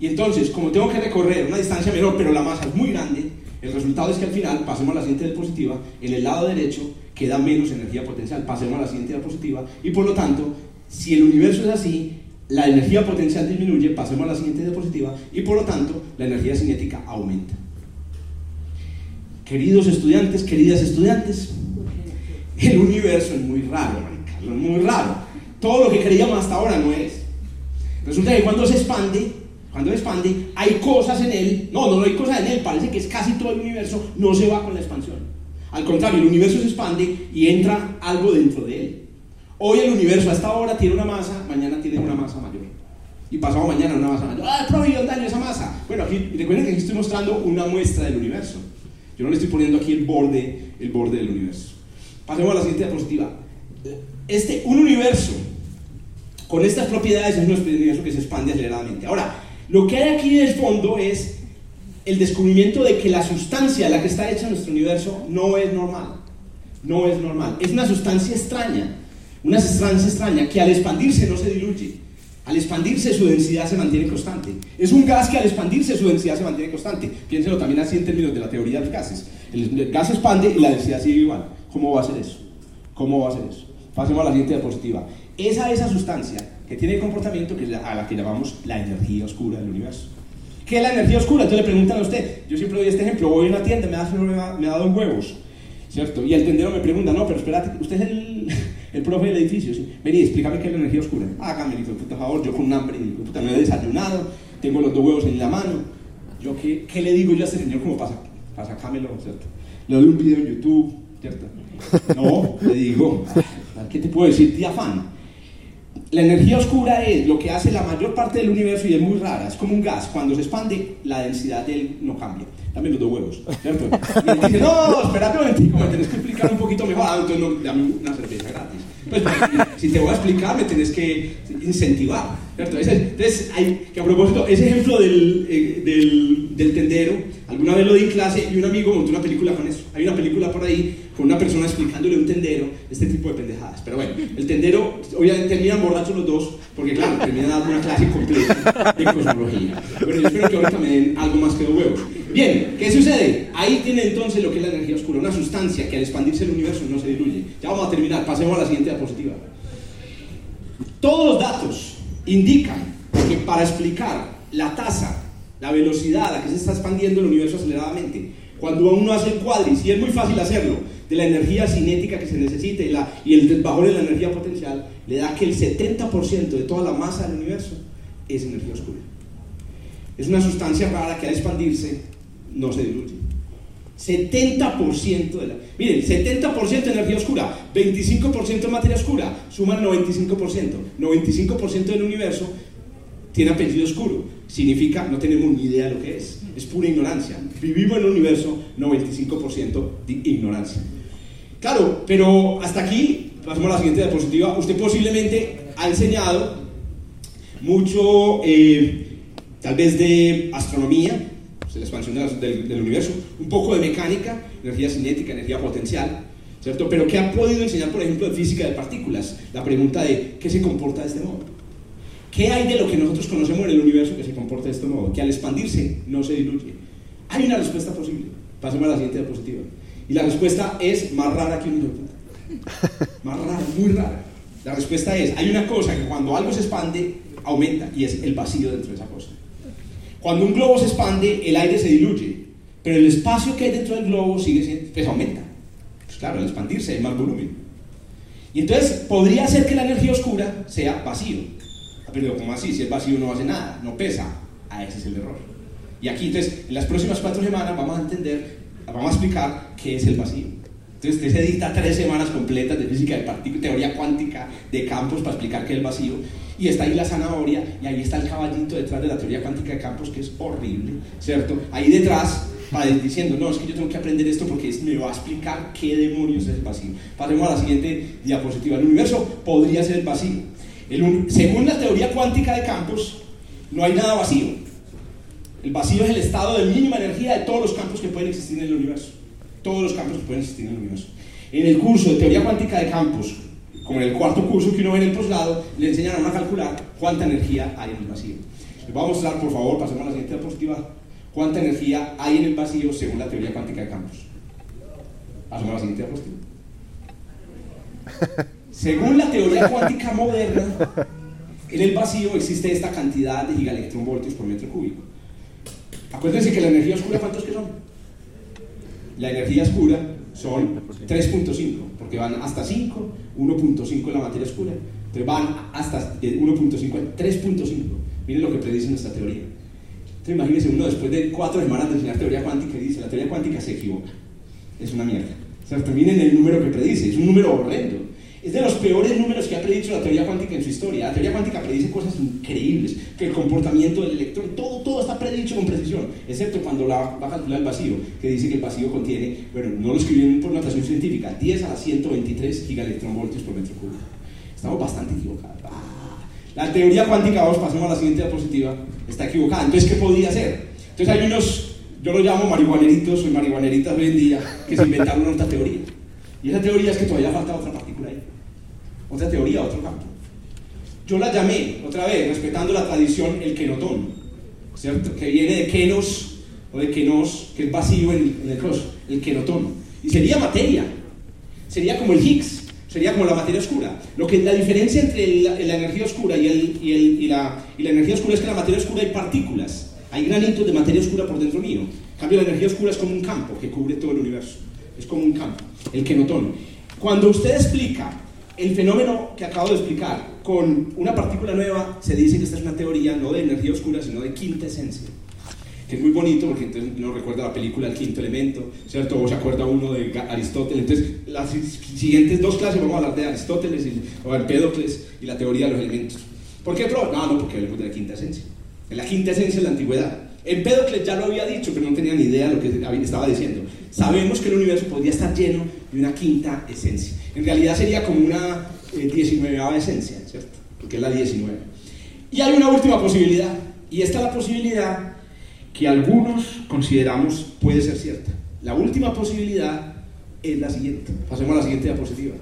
Y entonces, como tengo que recorrer una distancia menor, pero la masa es muy grande, el resultado es que al final, pasemos a la siguiente diapositiva, en el lado derecho queda menos energía potencial, pasemos a la siguiente diapositiva, y por lo tanto, si el universo es así, la energía potencial disminuye, pasemos a la siguiente diapositiva, y por lo tanto, la energía cinética aumenta. Queridos estudiantes, queridas estudiantes, El universo es muy raro, es muy raro. Todo lo que creíamos hasta ahora no es. Resulta que cuando se expande, cuando expande, hay cosas en él, no, no hay cosas en él, parece que es casi todo el universo, no se va con la expansión. Al contrario, el universo se expande y entra algo dentro de él. Hoy el universo a esta hora tiene una masa, mañana tiene una masa mayor. Y pasado mañana una masa mayor. ¡Ah, profe, daño esa masa! Bueno, aquí recuerden que aquí estoy mostrando una muestra del universo. Yo no le estoy poniendo aquí el borde, el borde del universo. Pasemos a la siguiente diapositiva. Este, un universo con estas propiedades es un universo que se expande aceleradamente. Ahora, lo que hay aquí en el fondo es el descubrimiento de que la sustancia la que está hecha nuestro universo no es normal. No es normal. Es una sustancia extraña. Una sustancia extraña que al expandirse no se diluye. Al expandirse su densidad se mantiene constante. Es un gas que al expandirse su densidad se mantiene constante. Piénselo también así en términos de la teoría de los gases. El gas expande y la densidad sigue igual. ¿Cómo va a ser eso? ¿Cómo va a ser eso? Pasemos a la siguiente diapositiva. Esa esa sustancia que tiene el comportamiento que a la que llamamos la energía oscura del universo. ¿Qué es la energía oscura? Entonces le preguntan a usted, yo siempre doy este ejemplo, voy a una tienda, me da, me da dos huevos, ¿cierto? Y el tendero me pregunta, no, pero espérate, usted es el, el profe del edificio, ¿sí? Vení, explícame qué es la energía oscura. Ah, Camelito, por favor, yo con hambre, puta, me he desayunado, tengo los dos huevos en la mano. Yo, ¿qué, qué le digo yo a este señor como pasa, pasa Camelo, ¿cierto? Le doy un video en YouTube, ¿cierto? No, le digo, ¿qué te puedo decir, tía fan? La energía oscura es lo que hace la mayor parte del universo y es muy rara. Es como un gas. Cuando se expande, la densidad de él no cambia. También los dos huevos, ¿cierto? Y él dice, no, espérate un momentico, me tenés que explicar un poquito mejor. Ah, entonces no, dame una cerveza gratis. Pues, si te voy a explicar, me tienes que incentivar, ¿cierto? Entonces, hay, que a propósito, ese ejemplo del, eh, del, del tendero, alguna vez lo di en clase y un amigo montó una película con eso. Hay una película por ahí con una persona explicándole a un tendero este tipo de pendejadas. Pero bueno, el tendero, obviamente terminan borrachos los dos, porque claro, terminan dando una clase completa de cosmología. Pero yo espero que ahorita me den algo más que dos huevos. Bien, ¿qué sucede? Ahí tiene entonces lo que es la energía oscura, una sustancia que al expandirse el universo no se diluye. Ya vamos a terminar, pasemos a la siguiente diapositiva. Todos los datos indican que para explicar la tasa, la velocidad a la que se está expandiendo el universo aceleradamente, cuando uno hace el cuadris, y es muy fácil hacerlo, de la energía cinética que se necesita y, el valor de la energía potencial, le da que el 70% de toda la masa del universo es energía oscura. Es una sustancia rara que al expandirse no se diluye. 70% de la... Miren, 70% de energía oscura, 25% de materia oscura, suman 95%. 95% del universo tiene apellido oscuro. Significa, no tenemos ni idea de lo que es. Es pura ignorancia. Vivimos en un universo 95% de ignorancia. Claro, pero hasta aquí, pasamos a la siguiente diapositiva, usted posiblemente ha enseñado mucho, eh, tal vez de astronomía, pues, la expansión del, del, universo, un poco de mecánica, energía cinética, energía potencial, ¿cierto? Pero ¿qué ha podido enseñar, por ejemplo, de física de partículas? La pregunta de ¿qué se comporta de este modo? ¿Qué hay de lo que nosotros conocemos en el universo que se comporta de este modo? Que al expandirse no se diluye. Hay una respuesta posible. Pasemos a la siguiente diapositiva. Y la respuesta es más rara que un hilo Más rara, muy rara. La respuesta es, hay una cosa que cuando algo se expande, aumenta, y es el vacío dentro de esa cosa. Cuando un globo se expande, el aire se diluye, pero el espacio que hay dentro del globo sigue siendo, pues aumenta. Pues claro, al expandirse hay más volumen. Y entonces podría ser que la energía oscura sea vacío. Pero ¿cómo así? Si es vacío no hace nada, no pesa. Ah, ese es el error. Y aquí entonces, en las próximas cuatro semanas vamos a entender vamos a explicar qué es el vacío. Entonces, usted se dicta tres semanas completas de física de partículas, teoría cuántica de campos para explicar qué es el vacío. Y está ahí la zanahoria, y ahí está el caballito detrás de la teoría cuántica de campos, que es horrible, ¿cierto? Ahí detrás, para diciendo, no, es que yo tengo que aprender esto porque me va a explicar qué demonios es el vacío. Pasemos a la siguiente diapositiva. El universo podría ser el vacío. según la teoría cuántica de campos, no hay nada vacío. El vacío es el estado de mínima energía de todos los campos que pueden existir en el universo. Todos los campos que pueden existir en el universo. En el curso de teoría cuántica de campos, como en el cuarto curso que uno ve en el posgrado, le enseñan a calcular cuánta energía hay en el vacío. Les voy a mostrar, por favor, pasemos a la siguiente diapositiva, cuánta energía hay en el vacío según la teoría cuántica de campos. Pasemos a la siguiente diapositiva. Según la teoría cuántica moderna, en el vacío existe esta cantidad de gigaelectronvoltios por metro cúbico. Acuérdense que la energía oscura, ¿cuántos que son? La energía oscura son 3.5, porque van hasta 5, 1.5 en la materia oscura. Entonces van hasta 1.5, 3.5. Miren lo que predice nuestra teoría. Entonces imagínense uno después de cuatro semanas de enseñar teoría cuántica y dice, la teoría cuántica se equivoca. Es una mierda. ¿Cierto? Miren el número que predice, es un número horrendo. Es de los peores números que ha predicho la teoría cuántica en su historia. La teoría cuántica predice cosas increíbles, que el comportamiento del electrón, todo, todo está predicho con precisión, excepto cuando la, va a calcular el vacío, que dice que el vacío contiene, bueno, no lo escribieron por notación científica, 10 a la 123 gigaelectronvoltios por metro cúbico. Estamos bastante equivocados. Ah. La teoría cuántica, vamos, pasemos a la siguiente diapositiva, está equivocada. Entonces, ¿qué podría ser? Entonces hay unos, yo lo llamo marihuaneritos o marihuaneritas hoy en día, que se inventaron otra teoría. Y esa teoría es que todavía falta otra partícula ahí. Otra teoría, otro campo. Yo la llamé, otra vez, respetando la tradición, el kenotón, ¿cierto? Que viene de kenos o de kenos, que es vacío en, en el cross, el kenotón. Y sería materia, sería como el Higgs, sería como la materia oscura. Lo que la diferencia entre la, la energía oscura y, el, y, el, y, la, y la energía oscura es que en la materia oscura hay partículas, hay granitos de materia oscura por dentro mío. En cambio, la energía oscura es como un campo que cubre todo el universo. Es como un campo, el kenotón. Cuando usted explica el fenómeno que acabo de explicar con una partícula nueva, se dice que esta es una teoría no de energía oscura, sino de quinta esencia. Que es muy bonito porque entonces uno recuerda la película El quinto elemento, ¿cierto? O se acuerda uno de Aristóteles. Entonces, las siguientes dos clases vamos a hablar de Aristóteles y, o Empédocles y la teoría de los elementos. ¿Por qué, pro? No, no, porque hablamos de la quinta esencia. En la quinta esencia de la antigüedad. Empédocles ya lo había dicho, pero no tenía ni idea de lo que estaba diciendo. Sabemos que el universo podría estar lleno de una quinta esencia. En realidad sería como una eh, 19 esencia, ¿cierto? Porque es la 19. Y hay una última posibilidad, y esta es la posibilidad que algunos consideramos puede ser cierta. La última posibilidad es la siguiente. Pasemos a la siguiente diapositiva.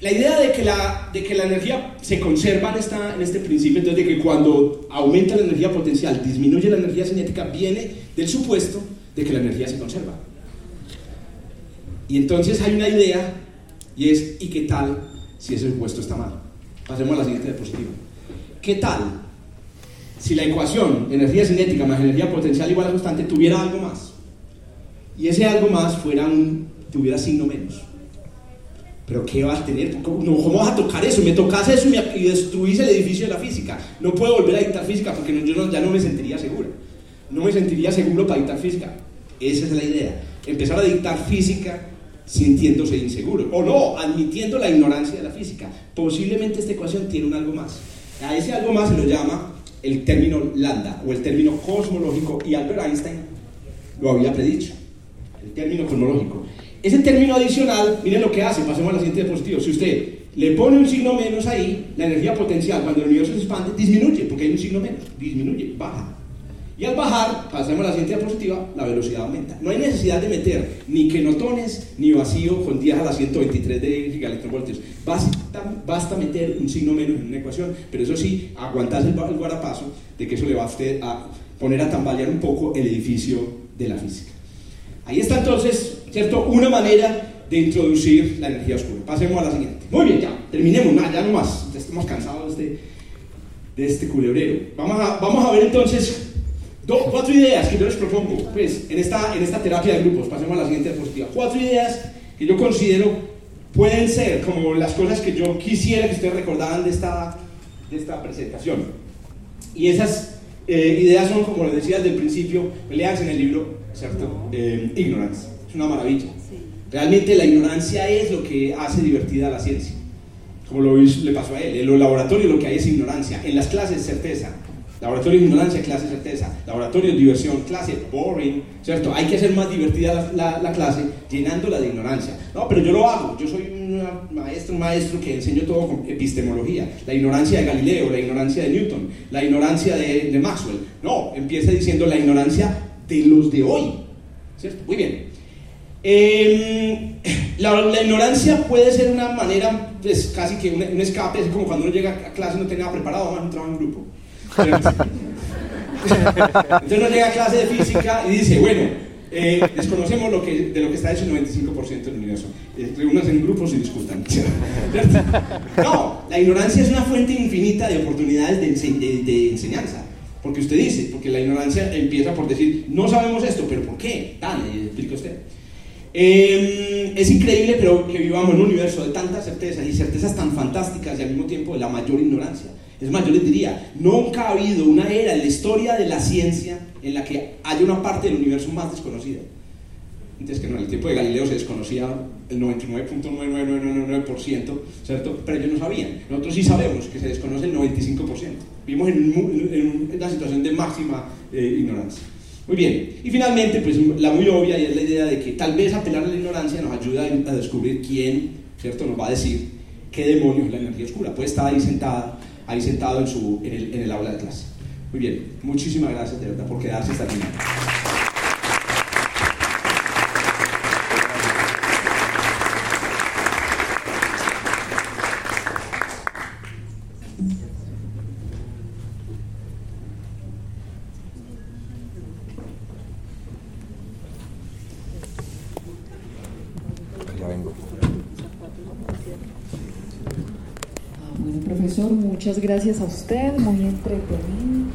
La idea de que la, de que la energía se conserva en, en este principio, entonces de que cuando aumenta la energía potencial, disminuye la energía cinética, viene del supuesto de que la energía se conserva. Y entonces hay una idea y es, ¿y qué tal si ese supuesto está mal? Pasemos a la siguiente diapositiva. ¿Qué tal si la ecuación energía cinética más energía potencial igual a constante tuviera algo más? Y ese algo más fuera un, tuviera signo menos. ¿Pero qué va a tener? ¿Cómo, ¿Cómo vas a tocar eso? Me tocas eso y, me, y destruís el edificio de la física. No puedo volver a dictar física porque no, yo no, ya no me sentiría seguro. No me sentiría seguro para dictar física. Esa es la idea. Empezar a dictar física sintiéndose inseguro. O no, admitiendo la ignorancia de la física. Posiblemente esta ecuación tiene un algo más. A ese algo más se lo llama el término lambda o el término cosmológico y Albert Einstein lo había predicho. El término cosmológico. Ese término adicional, miren lo que hace, pasemos a la siguiente diapositiva. Si usted le pone un signo menos ahí, la energía potencial cuando el universo se expande disminuye, porque hay un signo menos, disminuye, baja. Y al bajar, pasemos a la siguiente diapositiva, la velocidad aumenta. No hay necesidad de meter ni quenotones ni vacío con 10 a la 123 de gigaelectronvoltios. Basta, basta meter un signo menos en una ecuación, pero eso sí, aguantarse el, el guarapazo de que eso le va a usted a poner a tambalear un poco el edificio de la física. Ahí está entonces, ¿cierto? Una manera de introducir la energía oscura. Pasemos a la siguiente. Muy bien, ya, terminemos, nada, ya no más. Ya estamos cansados de este, de este culebrero. Vamos a, vamos a ver entonces Do, cuatro ideas que yo les propongo, pues, en esta, en esta terapia de grupos. Pasemos a la siguiente diapositiva. Cuatro ideas que yo considero pueden ser como las cosas que yo quisiera que ustedes recordaran de esta, de esta presentación. Y esas eh, ideas son, como les decía desde el principio, leanse en el libro, ¿cierto? Eh, Ignorance. Es una maravilla. Realmente la ignorancia es lo que hace divertida la ciencia. Como lo le pasó a él. En los laboratorios lo que hay es ignorancia. En las clases, certeza. Laboratorio de ignorancia, clase certeza. Laboratorio de diversión, clase boring, ¿cierto? Hay que hacer más divertida la, la, la, clase llenándola de ignorancia. No, pero yo lo hago. Yo soy un maestro, un maestro que enseño todo con epistemología. La ignorancia de Galileo, la ignorancia de Newton, la ignorancia de, de Maxwell. No, empieza diciendo la ignorancia de los de hoy. ¿Cierto? Muy bien. Eh, la, la, ignorancia puede ser una manera, pues casi que un, un escape, es como cuando uno llega a clase y no tiene nada preparado, a un trabajo en grupo. Entonces uno llega a clase de física y dice, bueno, eh, desconocemos lo que, de lo que está hecho el 95% del universo. Eh, Reúnanse en grupos y discutan. No, la ignorancia es una fuente infinita de oportunidades de, ense de, de, enseñanza. Porque usted dice, porque la ignorancia empieza por decir, no sabemos esto, pero ¿por qué? Dale, explique usted. Eh, es increíble, pero que vivamos en un universo de tantas certezas y certezas tan fantásticas y al mismo tiempo de la mayor ignorancia. Es más, yo les diría, nunca ha habido una era en la historia de la ciencia en la que haya una parte del universo más desconocida. Entonces, que en el tiempo de Galileo se desconocía el 99.9999%, ¿cierto? Pero ellos no sabían. Nosotros sí sabemos que se desconoce el 95%. Vivimos en, una situación de máxima eh, ignorancia. Muy bien. Y finalmente, pues la muy obvia y es la idea de que tal vez apelar a la ignorancia nos ayuda a descubrir quién, ¿cierto? Nos va a decir qué demonios es la energía oscura. Puede estar ahí sentada, ahí sentado en, su, en, el, en el aula de clase. Muy bien. Muchísimas gracias de verdad por quedarse hasta el final. Muchas gracias a usted, muy entretenido.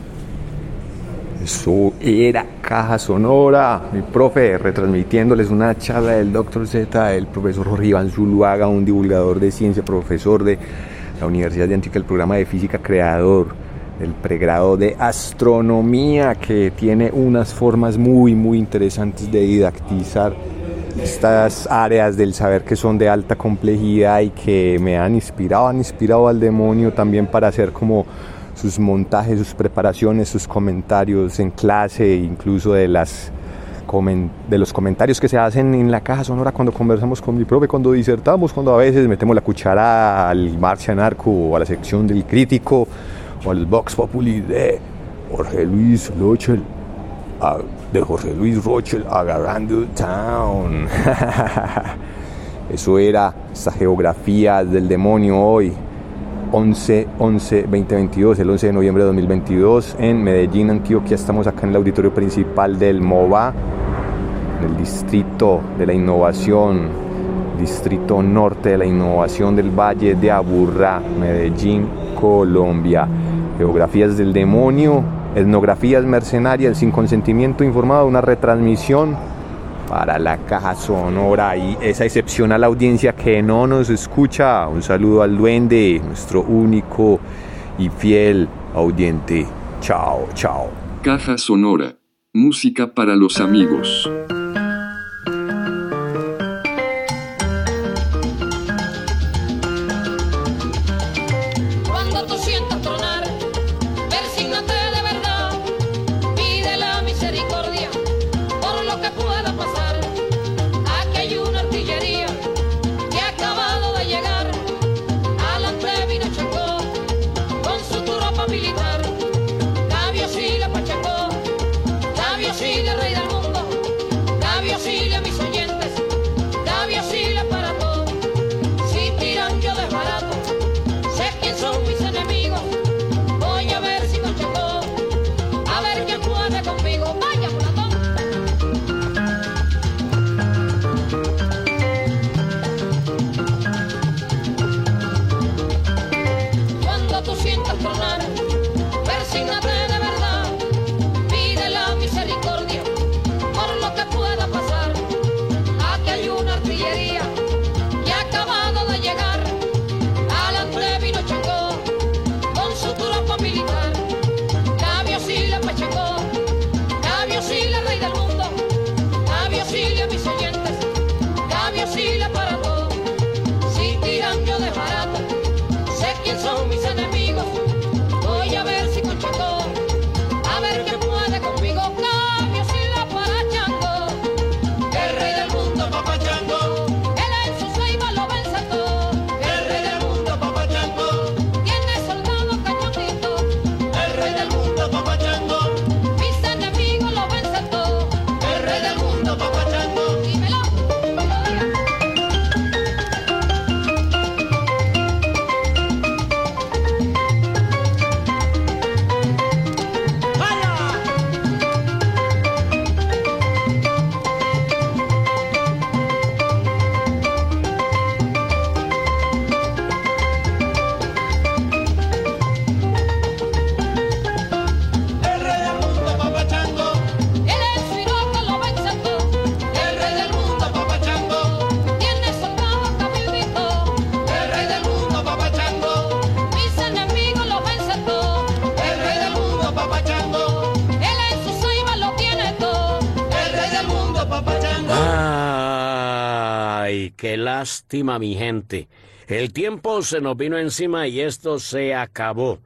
Eso era Caja Sonora, mi profe, retransmitiéndoles una charla del Dr. Z, el profesor Jorge Iván Zuluaga, un divulgador de ciencia, profesor de la Universidad de Antioquia, el programa de física creador del pregrado de astronomía, que tiene unas formas muy, muy interesantes de didactizar estas áreas del saber que son de alta complejidad y que me han inspirado, han inspirado al demonio también para hacer como sus montajes, sus preparaciones, sus comentarios en clase, incluso de las de los comentarios que se hacen en la caja sonora cuando conversamos con mi profe, cuando disertamos, cuando a veces metemos la cuchara al marcha narco o a la sección del crítico o al Vox Populi de Jorge Luis Lochel de José Luis Rochel agarrando town. Eso era esa geografía del demonio hoy. 11, 11, 2022, el 11 de noviembre de 2022 en Medellín, Antioquia. Estamos acá en el auditorio principal del MOVA, en el distrito de la innovación, distrito norte de la innovación del Valle de Aburrá, Medellín, Colombia. Geografías del demonio, etnografías mercenarias sin consentimiento informado, una retransmisión para la caja sonora y esa excepcional audiencia que no nos escucha. Un saludo al duende, nuestro único y fiel audiente. Chao, chao. Caja sonora. Música para los amigos. Lástima, mi gente. El tiempo se nos vino encima y esto se acabó.